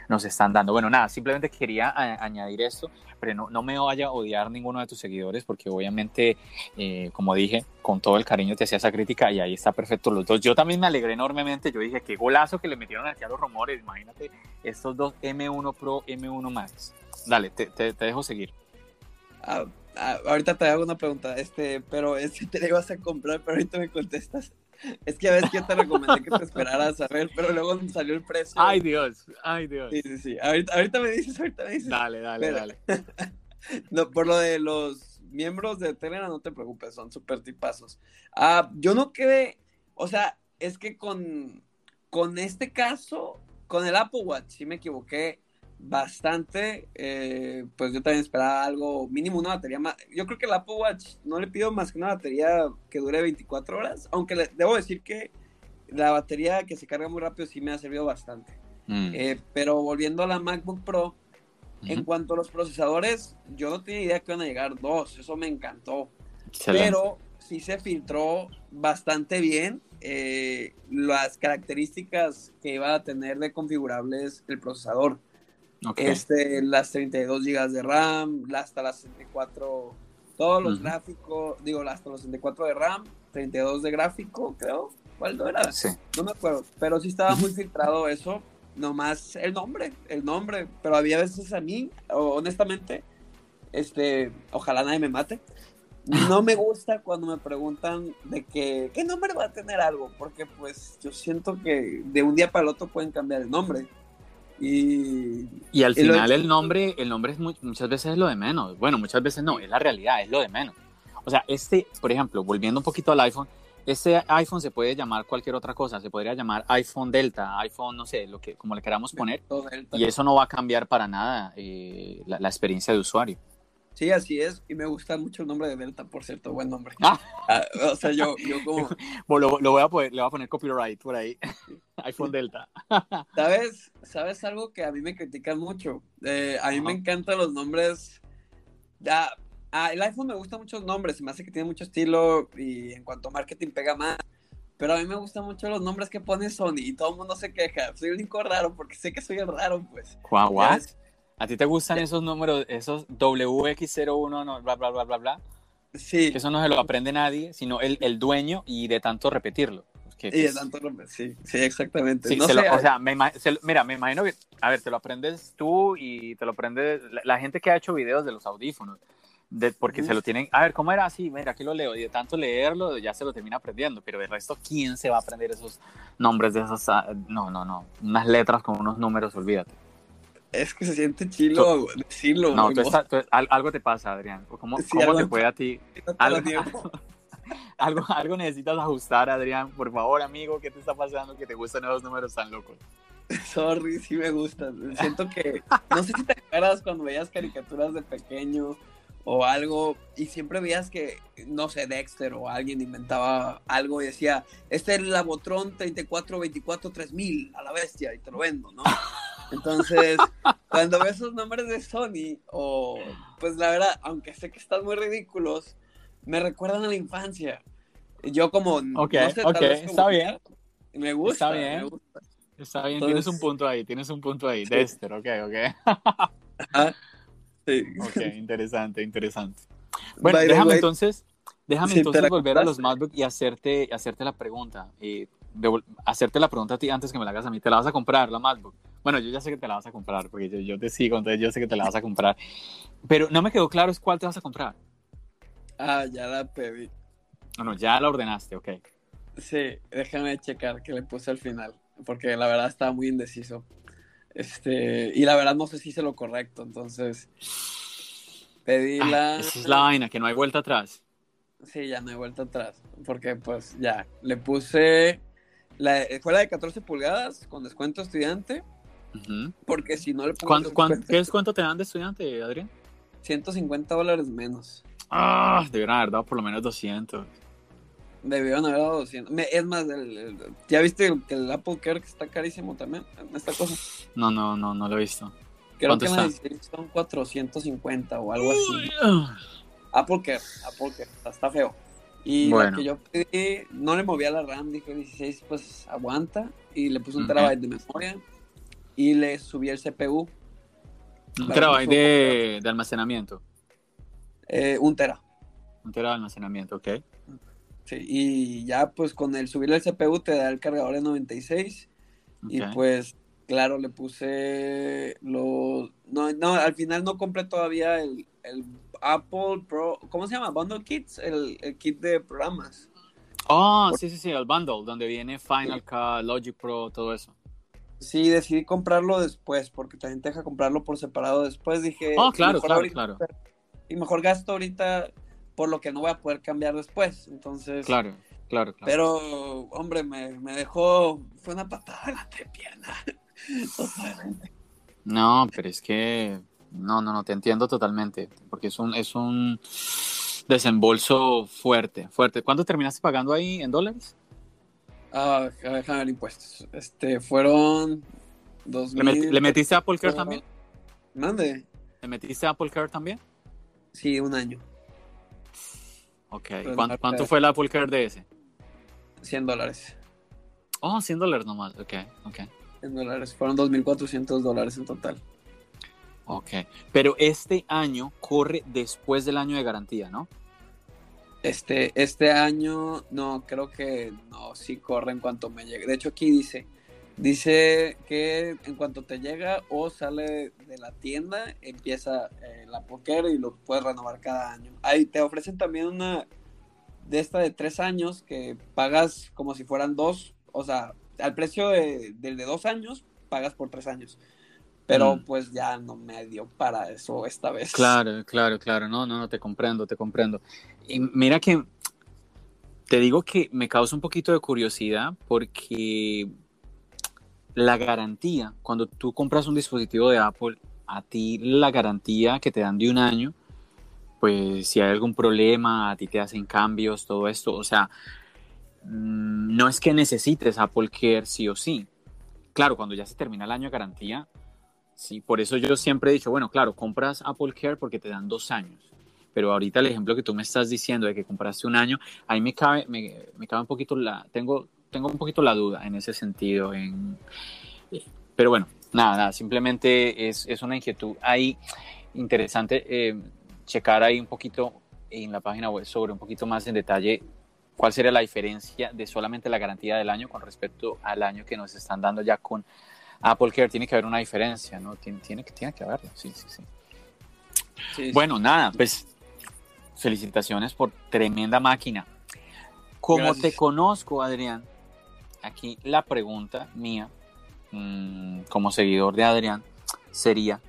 nos están dando. Bueno, nada, simplemente quería añadir esto, pero no, no me vaya a odiar ninguno de tus seguidores porque obviamente, eh, como dije, con todo el cariño te hacía esa crítica y ahí está perfecto los dos. Yo también me alegré enormemente, yo dije, qué golazo que le metieron aquí a los rumores, imagínate estos dos M1 Pro, M1 Max. dale, te, te, dejo seguir. Ah, ah, ahorita te hago una pregunta, este, pero es que te la ibas a comprar, pero ahorita me contestas. Es que a veces yo te recomendé que te esperaras a ver, pero luego salió el precio. Ay, Dios, ay, Dios. Sí, sí, sí. Ahorita, ahorita me dices, ahorita me dices. Dale, dale, dale. No, por lo de los miembros de Telegram, no te preocupes, son súper tipazos. Ah, yo no quedé, o sea, es que con, con este caso, con el Apple Watch, sí me equivoqué bastante. eh, pues yo también esperaba algo, mínimo una batería más. Yo creo que el Apple Watch no le pido más que una batería que dure 24 horas, aunque le, debo decir que la batería que se carga muy rápido sí me ha servido bastante. Mm. Eh, pero volviendo a la MacBook Pro, en cuanto a los procesadores, yo no tenía idea que iban a llegar dos, eso me encantó. Excelente. Pero sí se filtró bastante bien eh, las características que iba a tener de configurables el procesador. Este, las 32 GB de RAM, hasta las 64, todos los gráficos, digo, hasta los 64 de RAM, 32 de gráfico, creo. ¿Cuál no era? Sí. No me acuerdo, pero sí estaba muy filtrado eso. Nomás el nombre, el nombre. Pero había veces a mí, honestamente, este, ojalá nadie me mate. No me gusta cuando me preguntan de que, ¿qué nombre va a tener algo? Porque pues yo siento que de un día para el otro pueden cambiar el nombre. Y Y al final el nombre, el nombre es muy- muchas veces es lo de menos. Bueno, muchas veces no, es la realidad, es lo de menos. O sea, este, por ejemplo, volviendo un poquito al iPhone, este iPhone se puede llamar cualquier otra cosa, se podría llamar iPhone Delta, iPhone, no sé, lo que, como le queramos poner, y eso no va a cambiar para nada eh, la, la experiencia de usuario. Sí, así es. Y me gusta mucho el nombre de Delta, por cierto, buen nombre. Ah. Ah, o sea, yo, yo como... Bueno, lo, lo voy a poner, le voy a poner copyright por ahí, iPhone Delta. ¿Sabes? ¿Sabes algo que a mí me critican mucho? Eh, a mí me encantan los nombres. Ah, ah, el iPhone me gustan muchos nombres, me hace que tiene mucho estilo y en cuanto a marketing pega más. Pero a mí me gustan mucho los nombres que pone Sony y todo el mundo se queja. Soy el único raro porque sé que soy el raro, pues. Ves, ¿A ti te gustan esos números, esos WX01, no, bla, bla, bla, bla, bla? Sí, Que eso no se lo aprende nadie, sino el, el dueño y de tanto repetirlo. Que, y de tanto nombre, sí, sí, exactamente. sí, no se lo- o sea, me se- mira, me imagino que, a ver, te lo aprendes tú y te lo aprendes la, la gente que ha hecho videos de los audífonos, de, porque se Uf. lo tienen, a ver, ¿cómo era así? Mira, aquí lo leo, y de tanto leerlo ya se lo termina aprendiendo, pero de resto, ¿quién se va a aprender esos nombres de esos? ah, No, no, no, unas letras con unos números, olvídate. Es que se siente chilo decirlo. No, tú estás- algo te pasa, Adrián. ¿Cómo, Sí, cómo te puede a ti? algo-. Algo, algo necesitas ajustar, Adrián. Por favor, amigo, ¿qué te está pasando que te gustan esos números tan locos? Sorry, sí me gustan. Siento que, no sé si te acuerdas cuando veías caricaturas de pequeño o algo y siempre veías que, no sé, Dexter o alguien inventaba algo y decía, este es el Labotron 3424-3000 a la bestia y te lo vendo, ¿no? Entonces, cuando ves esos nombres de Sony, o pues la verdad, aunque sé que están muy ridículos, me recuerdan a la infancia. Yo como, Ok, no sé, ok, está bien. Me gusta, Está bien. me gusta. Está bien, Entonces- tienes un punto ahí, tienes un punto ahí. Sí. Dexter, ok, ok. Ajá. Sí. Ok, interesante, interesante. Bueno, By déjame entonces, déjame Sí, entonces volver a los. MacBook y hacerte, hacerte la pregunta. eh, devol- hacerte la pregunta a ti antes que me la hagas a mí. ¿Te la vas a comprar, la MacBook? Bueno, yo ya sé que te la vas a comprar, porque yo, yo te sigo, entonces yo sé que te la vas a comprar. Pero no me quedó claro es cuál te vas a comprar. Ah, ya la pedí. Bueno, ya la ordenaste, ok. Sí, déjame checar que le puse al final, porque la verdad estaba muy indeciso. Este, y la verdad no sé si hice lo correcto, entonces pedí Ay, la... esa es la vaina, que no hay vuelta atrás. Sí, ya no he vuelto atrás, porque pues ya, le puse... La, fue la de 14 pulgadas con descuento estudiante, Porque si no le pongo ¿Cuánto, cuánto- descuento, ¿Qué descuento te dan de estudiante, Adrián? 150 dólares menos. Ah, deberían haber dado por lo menos 200. Debieron haber dado 200. Me- es más, el- el- ¿ya viste el, que el Apple Care que está carísimo también? Esta cosa. No, no, no, no lo he visto. Creo ¿Cuánto que está? 16 son 450 o algo así. Ah. Apple Care, Apple Care, está, feo. Y Bueno. la que yo pedí, no le movía la RAM, dije 16, pues aguanta. Y le puse un Ujú. terabyte de memoria. Y le subí el CPU, Un terabyte de, de almacenamiento. eh, un tera. Un terabyte de almacenamiento, ok. Sí, y ya pues con el subirle el CPU te da el cargador de 96. Y ok. pues claro, le puse los... No, no, al final no compré todavía el, el Apple Pro, ¿cómo se llama? Bundle Kits, el, el kit de programas. Oh, sí, sí, sí, el bundle, donde viene Final Cut, Logic Pro, todo eso. Sí, decidí comprarlo después, porque también te deja comprarlo por separado después. Dije, Oh, claro, claro, ahorita- claro. Y mejor gasto ahorita por lo que no voy a poder cambiar después. Entonces, Claro, claro, claro. pero, hombre, me, me dejó, fue una patada en la entrepierna. Totalmente. No, pero es que no, no, no, te entiendo totalmente, porque es un, es un desembolso fuerte, fuerte. ¿Cuánto terminaste pagando ahí en dólares? Ah, déjame ver impuestos. Este, fueron dos ¿Le, met- mil- le metiste Apple Care también? Mande. ¿Le metiste Apple Care también? Sí, un año. Ok. Pues ¿Cuán- no, ¿Cuánto pero- fue el Apple Care de ese? 100 dólares. Oh, 100 dólares nomás. Ok, ok. 100 dólares. Fueron 2.400 dólares en total. Ok. Pero este año corre después del año de garantía, ¿no? Este, este año, no, creo que no, sí corre en cuanto me llegue. De hecho, aquí dice, dice que en cuanto te llega o sale de la tienda, empieza eh, la poker y lo puedes renovar cada año. Ahí te ofrecen también una de esta de tres años que pagas como si fueran dos, o sea, al precio de- del de dos años, pagas por tres años. Pero Mm. pues ya no me dio para eso esta vez. Claro, claro, claro. No, no, no, te comprendo, te comprendo. Y mira que te digo que me causa un poquito de curiosidad porque la garantía, cuando tú compras un dispositivo de Apple, a ti la garantía que te dan de un año, pues si hay algún problema, a ti te hacen cambios, todo esto. O sea, mm, no es que necesites Apple Care sí o sí. Claro, cuando ya se termina el año de garantía, Sí, por eso yo siempre he dicho, bueno, claro, compras Apple Care porque te dan dos años. Pero ahorita el ejemplo que tú me estás diciendo de que compraste un año, ahí me cabe, me, me cabe un poquito la, tengo, tengo un poquito la duda en ese sentido. En, pero bueno, nada, nada, simplemente es, es una inquietud ahí interesante eh, checar ahí un poquito en la página web sobre un poquito más en detalle cuál sería la diferencia de solamente la garantía del año con respecto al año que nos están dando ya con Apple Care. Tiene que haber una diferencia, ¿no? Tiene, tiene, que, tiene que haberlo, sí, sí, sí. Sí, Bueno, nada, pues felicitaciones por tremenda máquina. Como Gracias. te conozco, Adrián, aquí la pregunta mía, mmm, como seguidor de Adrián, sería,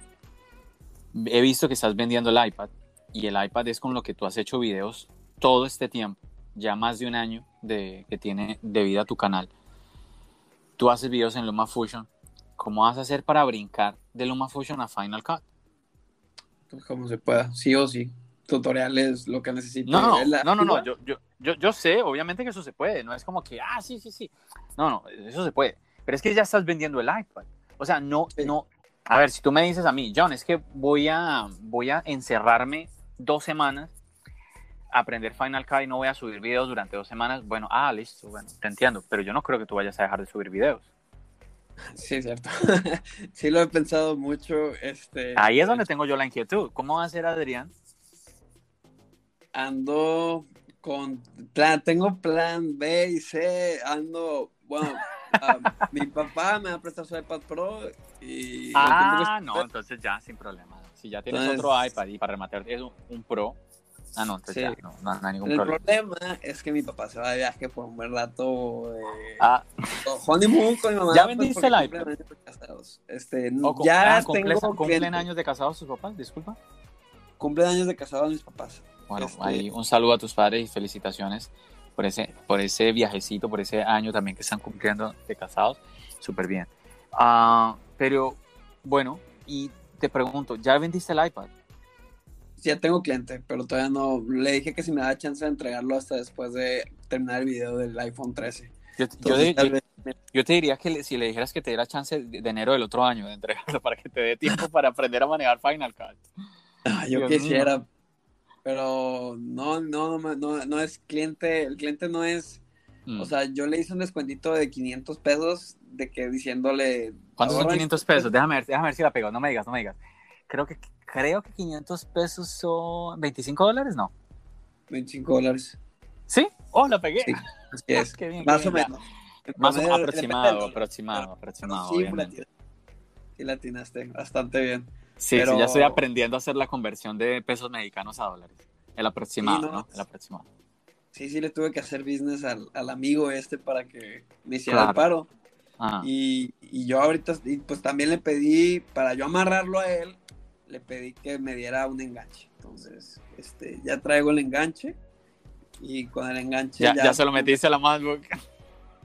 he visto que estás vendiendo el iPad y el iPad es con lo que tú has hecho videos todo este tiempo, ya más de un año de, que tiene de vida tu canal. Tú haces videos en LumaFusion. ¿Cómo vas a hacer para brincar de LumaFusion a Final Cut? Pues como se pueda, sí o sí. Tutoriales, lo que necesite. No, no, no, no, no, yo, yo, yo, yo sé, obviamente que eso se puede, no es como que, ah, sí, sí, sí. No, no, eso se puede. Pero es que ya estás vendiendo el iPad. O sea, no, Sí. no. A ver, si tú me dices a mí, John, es que voy a, voy a encerrarme dos semanas, a aprender Final Cut y no voy a subir videos durante dos semanas, bueno, ah, listo, bueno, te entiendo, pero yo no creo que tú vayas a dejar de subir videos. Sí, es cierto. sí lo he pensado mucho. Este, Ahí es donde tengo yo la inquietud. ¿Cómo va a ser Adrián? Ando con plan, tengo plan B y C. Ando, bueno, ah, mi papá me va a prestar su iPad Pro y. Ah, no, entonces ya, sin problema. Si ya tienes Entonces- otro iPad y para rematar es un, un Pro, ah, no, entonces Sí. ya, no, no, no hay ningún El problema. problema es que mi papá se va de viaje por un buen rato. Eh, Ah, honeymoon con mi mamá. ¿Ya pues, vendiste porque el iPad? Este, cu- ya ah, tengo ¿Cumplen cliente. años de casados tus papás? Disculpa. Cumplen años de casados mis papás. Bueno, Este- ahí un saludo a tus padres y felicitaciones por ese, por ese viajecito, por ese año también que están cumpliendo de casados. Súper bien. Ah, pero, bueno, y te pregunto, ¿ya vendiste el iPad? Ya tengo cliente, pero todavía no. Le dije que si me da chance de entregarlo hasta después de terminar el video del iPhone 13. Yo, yo Entonces, de- tal yo- vez- yo te diría que le- si le dijeras que te diera chance de, de enero del otro año de entregarlo para que te dé tiempo para aprender a manejar Final Cut. Ah, yo quisiera, pero no, no, no, no, no es cliente, el cliente no es, Mm. o sea, yo le hice un descuentito de 500 pesos de que diciéndole... ¿Cuántos son ahorra 500 pesos? Déjame ver, déjame ver si la pego. No me digas, no me digas. Creo que, creo que 500 pesos son 25 dólares, ¿no? 25 dólares. ¿Sí? Oh, la pegué. Sí, Así es. Qué bien, qué Más o bien, menos. Más o Promedio, aproximado, aproximado, aproximado, Sí, obviamente. Sí latinaste bastante bien. Sí, sí, ya estoy aprendiendo a hacer la conversión de pesos mexicanos a dólares. El aproximado, ¿no? El aproximado. Sí, sí, le tuve que hacer business al, al amigo este para que me hiciera el paro. Ah. Y, y, yo ahorita, pues también le pedí, para yo amarrarlo a él, le pedí que me diera un enganche. Entonces, este, ya traigo el enganche y con el enganche... Ya, ya, se lo metiste a la MacBook.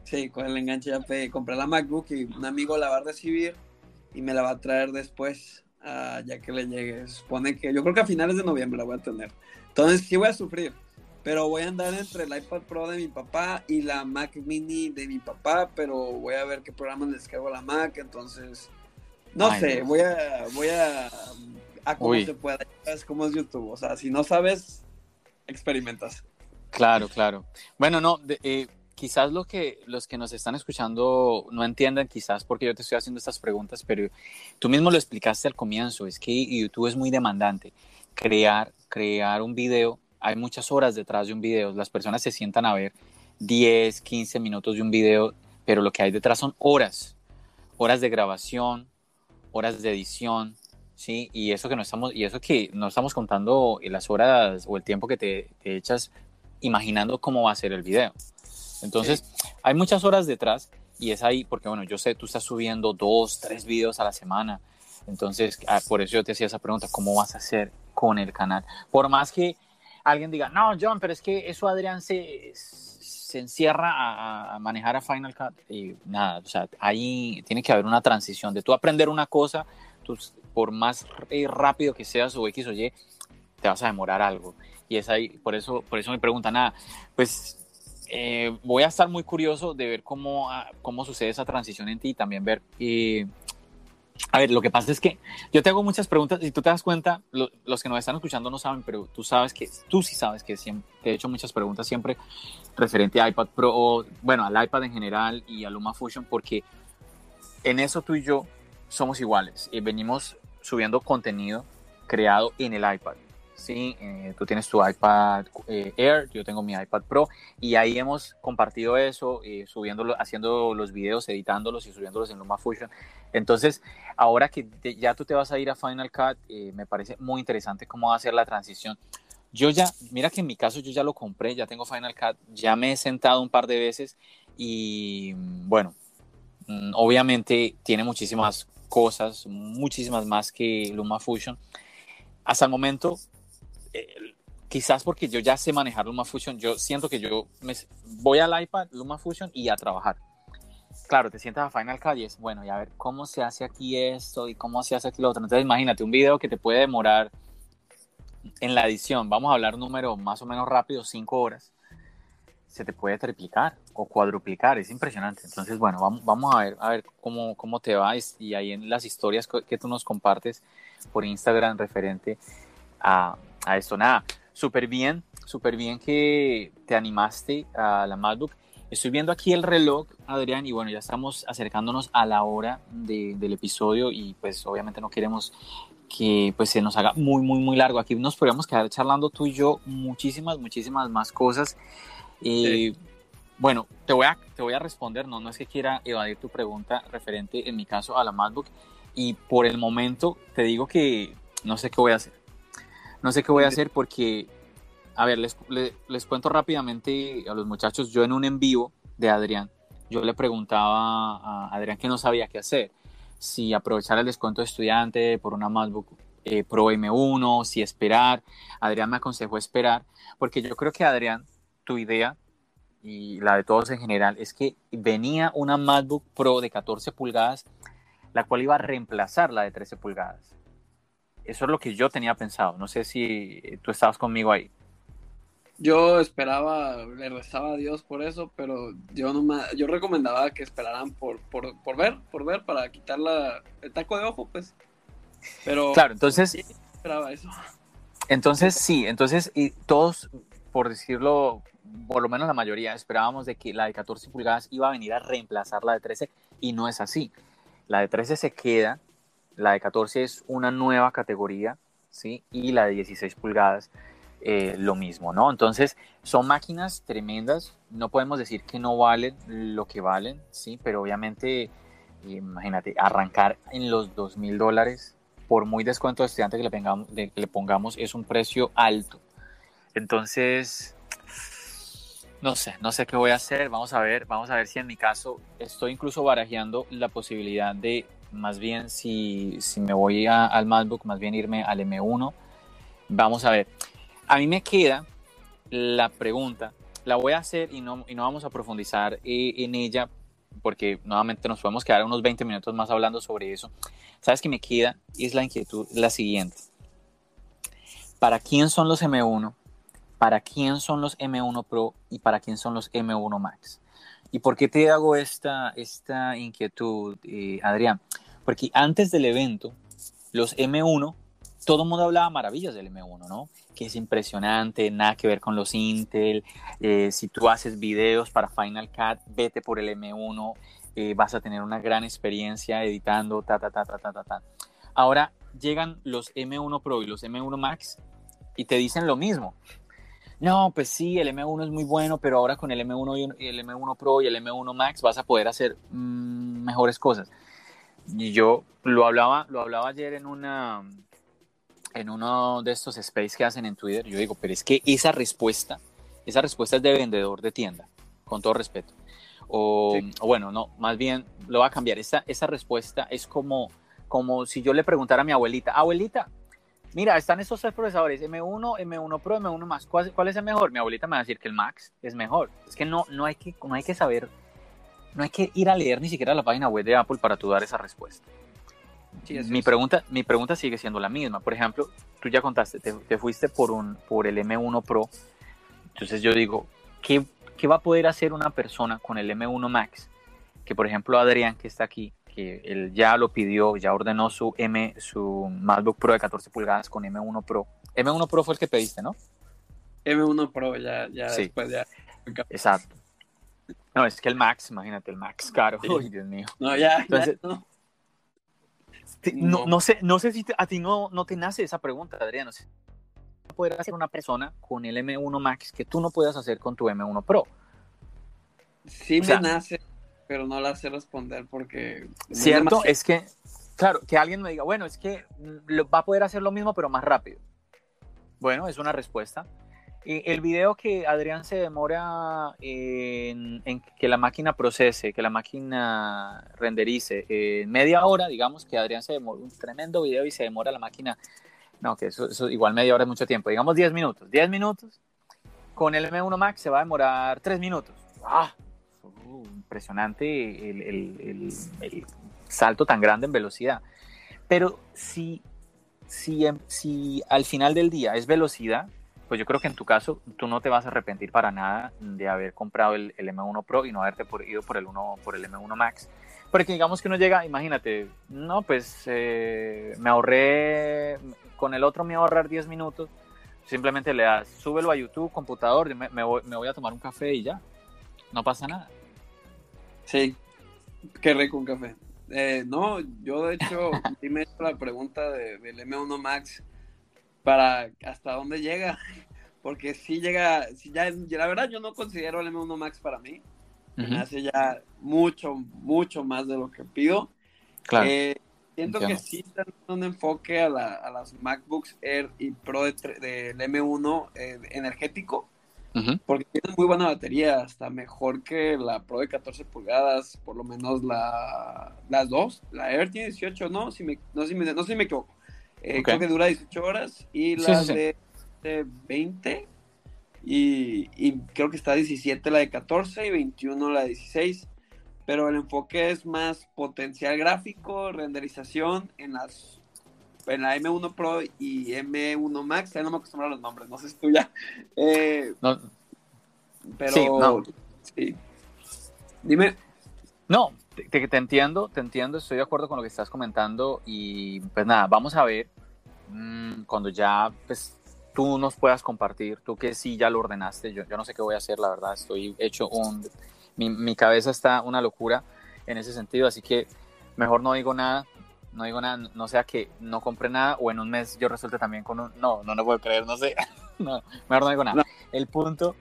Sí, con el enganche ya pedí, compré la MacBook y un amigo la va a recibir y me la va a traer después, uh, ya que le llegue. Se supone que yo creo que a finales de noviembre la voy a tener. Entonces sí voy a sufrir, pero voy a andar entre el iPad Pro de mi papá y la Mac Mini de mi papá, pero voy a ver qué programa les descargo a la Mac, entonces... No sé, voy a, voy a a cómo se puede, es como es YouTube. O sea, si no sabes, experimentas. Claro, claro. Bueno, no, eh, quizás lo que los que nos están escuchando no entiendan, quizás porque yo te estoy haciendo estas preguntas, pero tú mismo lo explicaste al comienzo, es que YouTube es muy demandante. Crear, crear un video, hay muchas horas detrás de un video, las personas se sientan a ver 10, 15 minutos de un video, pero lo que hay detrás son horas, horas de grabación, horas de edición, Sí, y eso que no estamos, y eso que no estamos contando las horas o el tiempo que te, echas imaginando cómo va a ser el video. Entonces, hay muchas horas detrás y es ahí, porque bueno, yo sé, tú estás subiendo dos, tres videos a la semana. Entonces, ah, por eso yo te hacía esa pregunta, ¿cómo vas a hacer con el canal? Por más que alguien diga, no, John, pero es que eso Adrián se, se encierra a, a, manejar a Final Cut y nada, o sea, ahí tiene que haber una transición de tú aprender una cosa por más eh, rápido que seas o X o Y, te vas a demorar algo. Y es ahí, por eso, por eso me preguntan, nada, pues eh, voy a estar muy curioso de ver cómo, ah, cómo sucede esa transición en ti y también ver... Eh, a ver, lo que pasa es que yo te hago muchas preguntas y tú te das cuenta, los que nos están escuchando no saben, pero tú sabes que, tú sí sabes que siempre, te he hecho muchas preguntas siempre referente a iPad Pro, o, bueno, al iPad en general y a LumaFusion, porque en eso tú y yo somos iguales y venimos subiendo contenido creado en el iPad. Sí, eh, tú tienes tu iPad eh, Air, yo tengo mi iPad Pro y ahí hemos compartido eso, eh, subiéndolo, haciendo los videos, editándolos y subiéndolos en LumaFusion. Entonces, ahora que ya tú te vas a ir a Final Cut, me parece muy interesante cómo va a ser la transición. Yo ya, mira que en mi caso yo ya lo compré, ya tengo Final Cut, ya me he sentado un par de veces y bueno, mm, obviamente tiene muchísimas cosas, muchísimas más que LumaFusion. Hasta el momento, quizás porque yo ya sé manejar LumaFusion, yo siento que yo me, voy al iPad, LumaFusion y a trabajar. Claro, te sientas a Final Cut y es, bueno, y a ver cómo se hace aquí esto y cómo se hace aquí lo otro. Entonces imagínate un video que te puede demorar en la edición, vamos a hablar número más o menos rápido, cinco horas se te puede triplicar o cuadruplicar, es impresionante. Entonces, bueno, vamos, vamos a ver, a ver cómo, cómo te va y ahí en las historias que tú nos compartes por Instagram referente a, a esto. Nada, súper bien, súper bien que te animaste a la MacBook. Estoy viendo aquí el reloj, Adrián, y bueno, ya estamos acercándonos a la hora de, del episodio y pues obviamente no queremos que pues se nos haga muy, muy, muy largo. Aquí nos podríamos quedar charlando tú y yo muchísimas, muchísimas más cosas. Y bueno, te voy, a, te voy a responder, no, no es que quiera evadir tu pregunta referente en mi caso a la MacBook y por el momento te digo que no sé qué voy a hacer. No sé qué voy a hacer porque, a ver, les, les, cuento rápidamente a los muchachos, yo en un en vivo de Adrián, yo le preguntaba a Adrián que no sabía qué hacer, si aprovechar el descuento de estudiante por una MacBook eh, Pro M1, si esperar. Adrián me aconsejó esperar, porque yo creo que Adrián tu idea y la de todos en general es que venía una MacBook Pro de 14 pulgadas, la cual iba a reemplazar la de 13 pulgadas. Eso es lo que yo tenía pensado. No sé si tú estabas conmigo ahí. Yo esperaba, le rezaba a Dios por eso, pero yo no yo recomendaba que esperaran por, por, por ver, por ver, para quitar la, el taco de ojo, pues. Pero claro, entonces esperaba eso. Entonces sí, entonces y todos, por decirlo por lo menos la mayoría, esperábamos de que la de 14 pulgadas iba a venir a reemplazar la de 13 y no es así. La de 13 se queda, la de 14 es una nueva categoría, ¿sí? Y la de 16 pulgadas eh, lo mismo, ¿no? Entonces, son máquinas tremendas, no podemos decir que no valen lo que valen, ¿sí? Pero obviamente imagínate, arrancar en los dos mil dólares, por muy descuento de estudiante que le, pongamos, que le pongamos, es un precio alto. Entonces, no sé, no sé qué voy a hacer. Vamos a ver, vamos a ver si en mi caso estoy incluso barajeando la posibilidad de, más bien, si, si me voy al MacBook, más bien irme al M1. Vamos a ver. A mí me queda la pregunta, la voy a hacer y no, y no vamos a profundizar eh, en ella porque nuevamente nos podemos quedar unos 20 minutos más hablando sobre eso. ¿Sabes qué me queda? Es la inquietud la siguiente. ¿Para quién son los M1? ¿Para quién son los M1 Pro? ¿Y para quién son los M1 Max? ¿Y por qué te hago esta, esta inquietud, eh, Adrián? Porque antes del evento, los M1 todo el mundo hablaba maravillas del M1, ¿no? Que es impresionante, nada que ver con los Intel. Eh, si tú haces videos para Final Cut, vete por el M1, eh, vas a tener una gran experiencia editando, ta, ta, ta, ta, ta, ta, ta. Ahora llegan los M1 Pro y los M1 Max y te dicen lo mismo. No, pues sí, el M1 es muy bueno, pero ahora con el M1 y el M1 Pro y el M1 Max vas a poder hacer mm, mejores cosas. Y yo lo hablaba, lo hablaba ayer en una, en uno de estos space que hacen en Twitter, yo digo, pero es que esa respuesta, esa respuesta es de vendedor de tienda, con todo respeto. O, bueno, no, más bien lo va a cambiar. Esa, esa respuesta es como, como si yo le preguntara a mi abuelita, abuelita, mira, están esos tres procesadores, M1, M1 Pro, M1 Max, ¿cuál, ¿cuál, es el mejor? Mi abuelita me va a decir que el Max es mejor. Es que no, no, hay, que, no hay que saber, no hay que ir a leer ni siquiera la página web de Apple para tú dar esa respuesta mi, pregunta, mi pregunta sigue siendo la misma. Por ejemplo, tú ya contaste, te, fuiste por, un, por el M1 Pro. Entonces yo digo, ¿qué, ¿qué, va a poder hacer una persona con el M1 Max? Que por ejemplo Adrián, que está aquí, que él ya lo pidió, ya ordenó su, M, su MacBook Pro de 14 pulgadas con M1 Pro. M1 Pro fue el que pediste, ¿no? M1 Pro, ya, ya sí. después ya. Exacto. No, es que el Max, imagínate, el Max caro. Uy, Dios mío. No, ya. Entonces, no no, no, sé, no sé si a ti no, no te nace esa pregunta, Adrián. No sé. Poder hacer una persona con el M1 Max que tú no puedas hacer con tu M1 Pro. Sí me nace, pero no la sé responder porque... Cierto, es que, claro, que alguien me diga, bueno, es que va a poder hacer lo mismo, pero más rápido. Bueno, es una respuesta. El video que Adrián se demora en, que la máquina procese, que la máquina renderice en media hora, digamos que Adrián se demora un tremendo video y se demora la máquina, no, que eso, igual media hora es mucho tiempo, digamos 10 minutos, 10 minutos, con el M1 Max se va a demorar 3 minutos. ¡Ah! Uh, impresionante el, salto tan grande en velocidad. Pero si, si, si al final del día es velocidad, pues yo creo que en tu caso tú no te vas a arrepentir para nada de haber comprado el, M1 Pro y no haberte ido por el, 1, por el M1 Max. Porque digamos que uno llega, imagínate, no, pues eh, me ahorré, con el otro me voy a ahorrar 10 minutos, simplemente le das, súbelo a YouTube, computador, me, me, voy, me voy a tomar un café y ya, no pasa nada. Sí, qué rico un café. Eh, no, yo de hecho sí me he hecho la pregunta del M1 Max para hasta dónde llega. Porque si llega, si ya, la verdad yo no considero el M1 Max para mí. Me hace ya mucho, mucho más de lo que pido. Claro. Eh, siento que sí están un enfoque a, las MacBooks Air y Pro del de, M1 eh, energético. Porque tienen muy buena batería, hasta mejor que la Pro de 14 pulgadas, por lo menos la, las dos. La Air tiene 18, ¿no? Si me, no, si me, no si me equivoco. Eh, creo que dura 18 horas y la De, 20 y, creo que está 17 la de 14 y 21 la de 16 pero el enfoque es más potencial gráfico, renderización en las en la M1 Pro y M1 Max, ya no me acostumbro a los nombres, no sé si tú ya. Eh, pero sí, Dime. No, te, te, entiendo, te entiendo, estoy de acuerdo con lo que estás comentando y pues nada, vamos a ver mmm, cuando ya pues tú nos puedas compartir, tú que sí ya lo ordenaste, yo, yo no sé qué voy a hacer, la verdad, estoy hecho un... Mi, mi, cabeza está una locura en ese sentido, así que mejor no digo nada, no digo nada, no sea que no compre nada o en un mes yo resulte también con un... No, no lo puedo creer, no sé, no, mejor no digo nada. El, punto,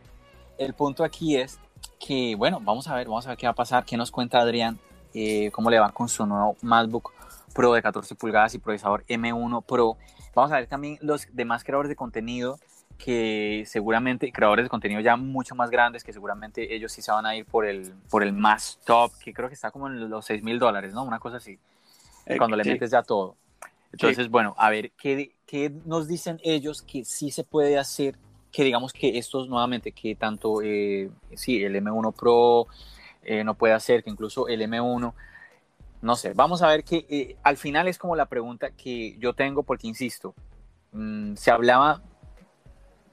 el punto aquí es que, bueno, vamos a ver, vamos a ver qué va a pasar, qué nos cuenta Adrián eh, cómo le va con su nuevo MacBook Pro de 14 pulgadas y procesador M1 Pro. Vamos a ver también los demás creadores de contenido que seguramente, creadores de contenido ya mucho más grandes, que seguramente ellos sí se van a ir por el, por el más top, que creo que está como en los 6 mil dólares, ¿no? Una cosa así, eh, cuando le metes ya todo. Entonces, bueno, a ver, ¿qué, ¿qué, nos dicen ellos que sí se puede hacer? Que digamos que estos nuevamente, que tanto, eh, sí, el M1 Pro eh, no puede hacer, que incluso el M1, no sé, vamos a ver que eh, al final es como la pregunta que yo tengo, porque insisto, mm, se hablaba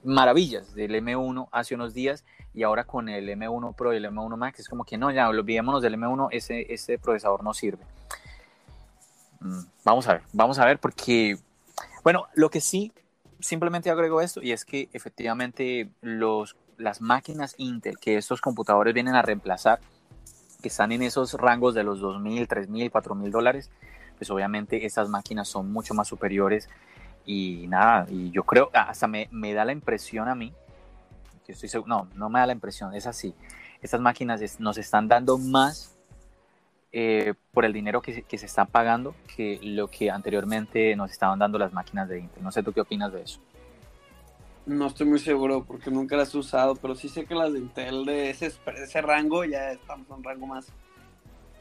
maravillas del M1 hace unos días y ahora con el M1 Pro y el M1 Max es como que no, ya olvidémonos del M1, ese, ese procesador no sirve. Mm, vamos a ver, vamos a ver porque, bueno, lo que sí, simplemente agrego esto y es que efectivamente los, las máquinas Intel que estos computadores vienen a reemplazar, que están en esos rangos de los 2.000, 3.000, 4.000 dólares, pues obviamente estas máquinas son mucho más superiores. Y nada, y yo creo, hasta me, me da la impresión a mí, que estoy seguro, no, no me da la impresión, es así, estas máquinas nos están dando más eh, por el dinero que, que, se están pagando que lo que anteriormente nos estaban dando las máquinas de Intel. No sé tú qué opinas de eso. No estoy muy seguro porque nunca las he usado, pero sí sé que las de Intel de ese, ese rango ya estamos en un rango más.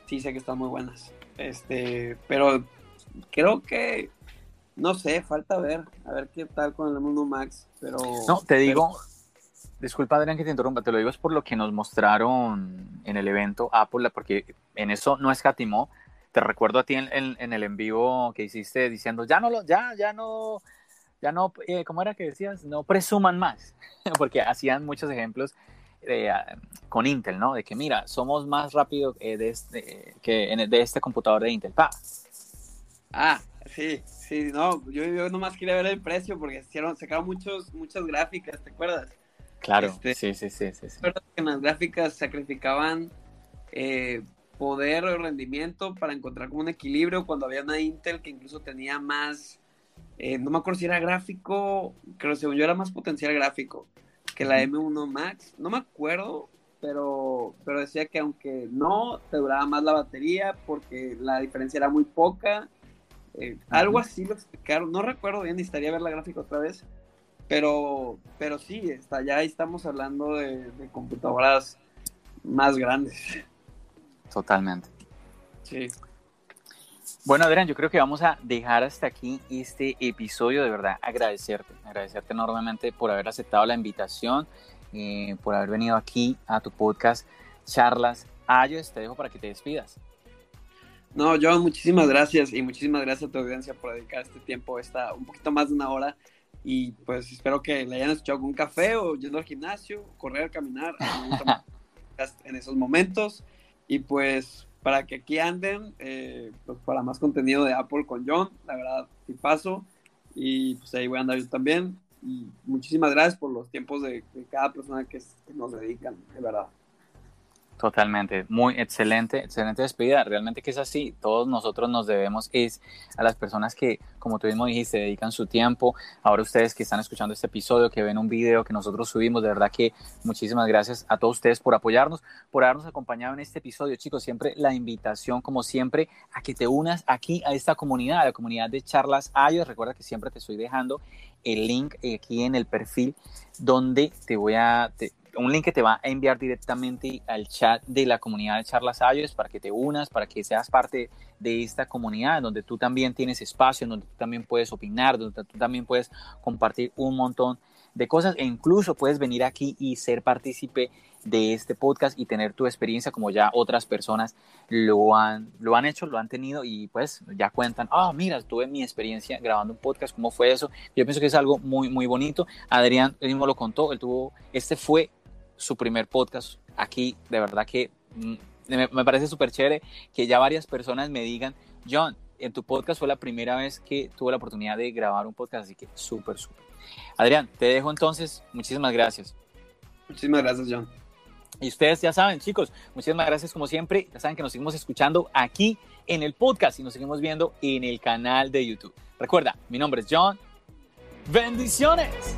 Sí sé que están muy buenas. Este, pero creo que no sé, falta ver, a ver qué tal con el mundo Max, pero No, te digo, Disculpa, Adrián, que te interrumpa, te lo digo es por lo que nos mostraron en el evento Apple, porque en eso no escatimó. Te recuerdo a ti en, el en vivo que hiciste diciendo, ya no lo, ya, ya no, ya no, eh, ¿cómo era que decías? No presuman más, porque hacían muchos ejemplos eh, con Intel, ¿no? De que mira, somos más rápido eh, de, este, que de este computador de Intel. Pa. Ah, sí, sí, no, yo, yo nomás quería ver el precio porque hicieron, sacaron muchos, muchas gráficas, ¿te acuerdas? Claro, este, sí, sí, sí, sí, que en las gráficas sacrificaban eh, poder o rendimiento para encontrar como un equilibrio cuando había una Intel que incluso tenía más, eh, no me acuerdo si era gráfico, creo según yo era más potencial gráfico que la M1 Max, no me acuerdo, pero, pero decía que aunque no, te duraba más la batería porque la diferencia era muy poca, eh, algo así lo explicaron, no recuerdo bien, necesitaría ver la gráfica otra vez, pero, pero sí, está, ya estamos hablando de, computadoras más grandes. Totalmente. Sí. Bueno, Adrián, yo creo que vamos a dejar hasta aquí este episodio. De verdad, agradecerte, agradecerte enormemente por haber aceptado la invitación, eh, por haber venido aquí a tu podcast Charlas Ayos. Te dejo para que te despidas. No, John, muchísimas gracias y muchísimas gracias a tu audiencia por dedicar este tiempo, esta, un poquito más de una hora y pues espero que le hayan escuchado con un café o yendo al gimnasio, correr, caminar, en esos momentos. Y pues para que aquí anden, eh, pues para más contenido de Apple con John, la verdad, y paso. Y pues ahí voy a andar yo también. Y muchísimas gracias por los tiempos de, cada persona que, que nos dedican, de verdad. Totalmente, muy excelente, excelente despedida. Realmente que es así. Todos nosotros nos debemos es a las personas que, como tú mismo dijiste, dedican su tiempo. Ahora ustedes que están escuchando este episodio, que ven un video que nosotros subimos, de verdad que muchísimas gracias a todos ustedes por apoyarnos, por habernos acompañado en este episodio. Chicos, siempre la invitación, como siempre, a que te unas aquí a esta comunidad, a la comunidad de charlas iOS. Recuerda que siempre te estoy dejando el link aquí en el perfil donde te voy a, un link que te va a enviar directamente al chat de la comunidad de Charlas iOS para que te unas, para que seas parte de esta comunidad, donde tú también tienes espacio, donde tú también puedes opinar, donde tú también puedes compartir un montón de cosas e incluso puedes venir aquí y ser partícipe de este podcast y tener tu experiencia como ya otras personas lo han, lo han hecho, lo han tenido y pues ya cuentan, ah, mira, tuve mi experiencia grabando un podcast, ¿cómo fue eso? Yo pienso que es algo muy, muy bonito. Adrián mismo lo contó, él tuvo, este fue su primer podcast aquí. De verdad que mm, me, parece súper chévere que ya varias personas me digan, John, en tu podcast fue la primera vez que tuve la oportunidad de grabar un podcast, así que súper, súper. Adrián, te dejo entonces. Muchísimas gracias. Muchísimas gracias, John. Y ustedes ya saben, chicos, muchísimas gracias como siempre. Ya saben que nos seguimos escuchando aquí en el podcast y nos seguimos viendo en el canal de YouTube. Recuerda, mi nombre es John. Bendiciones.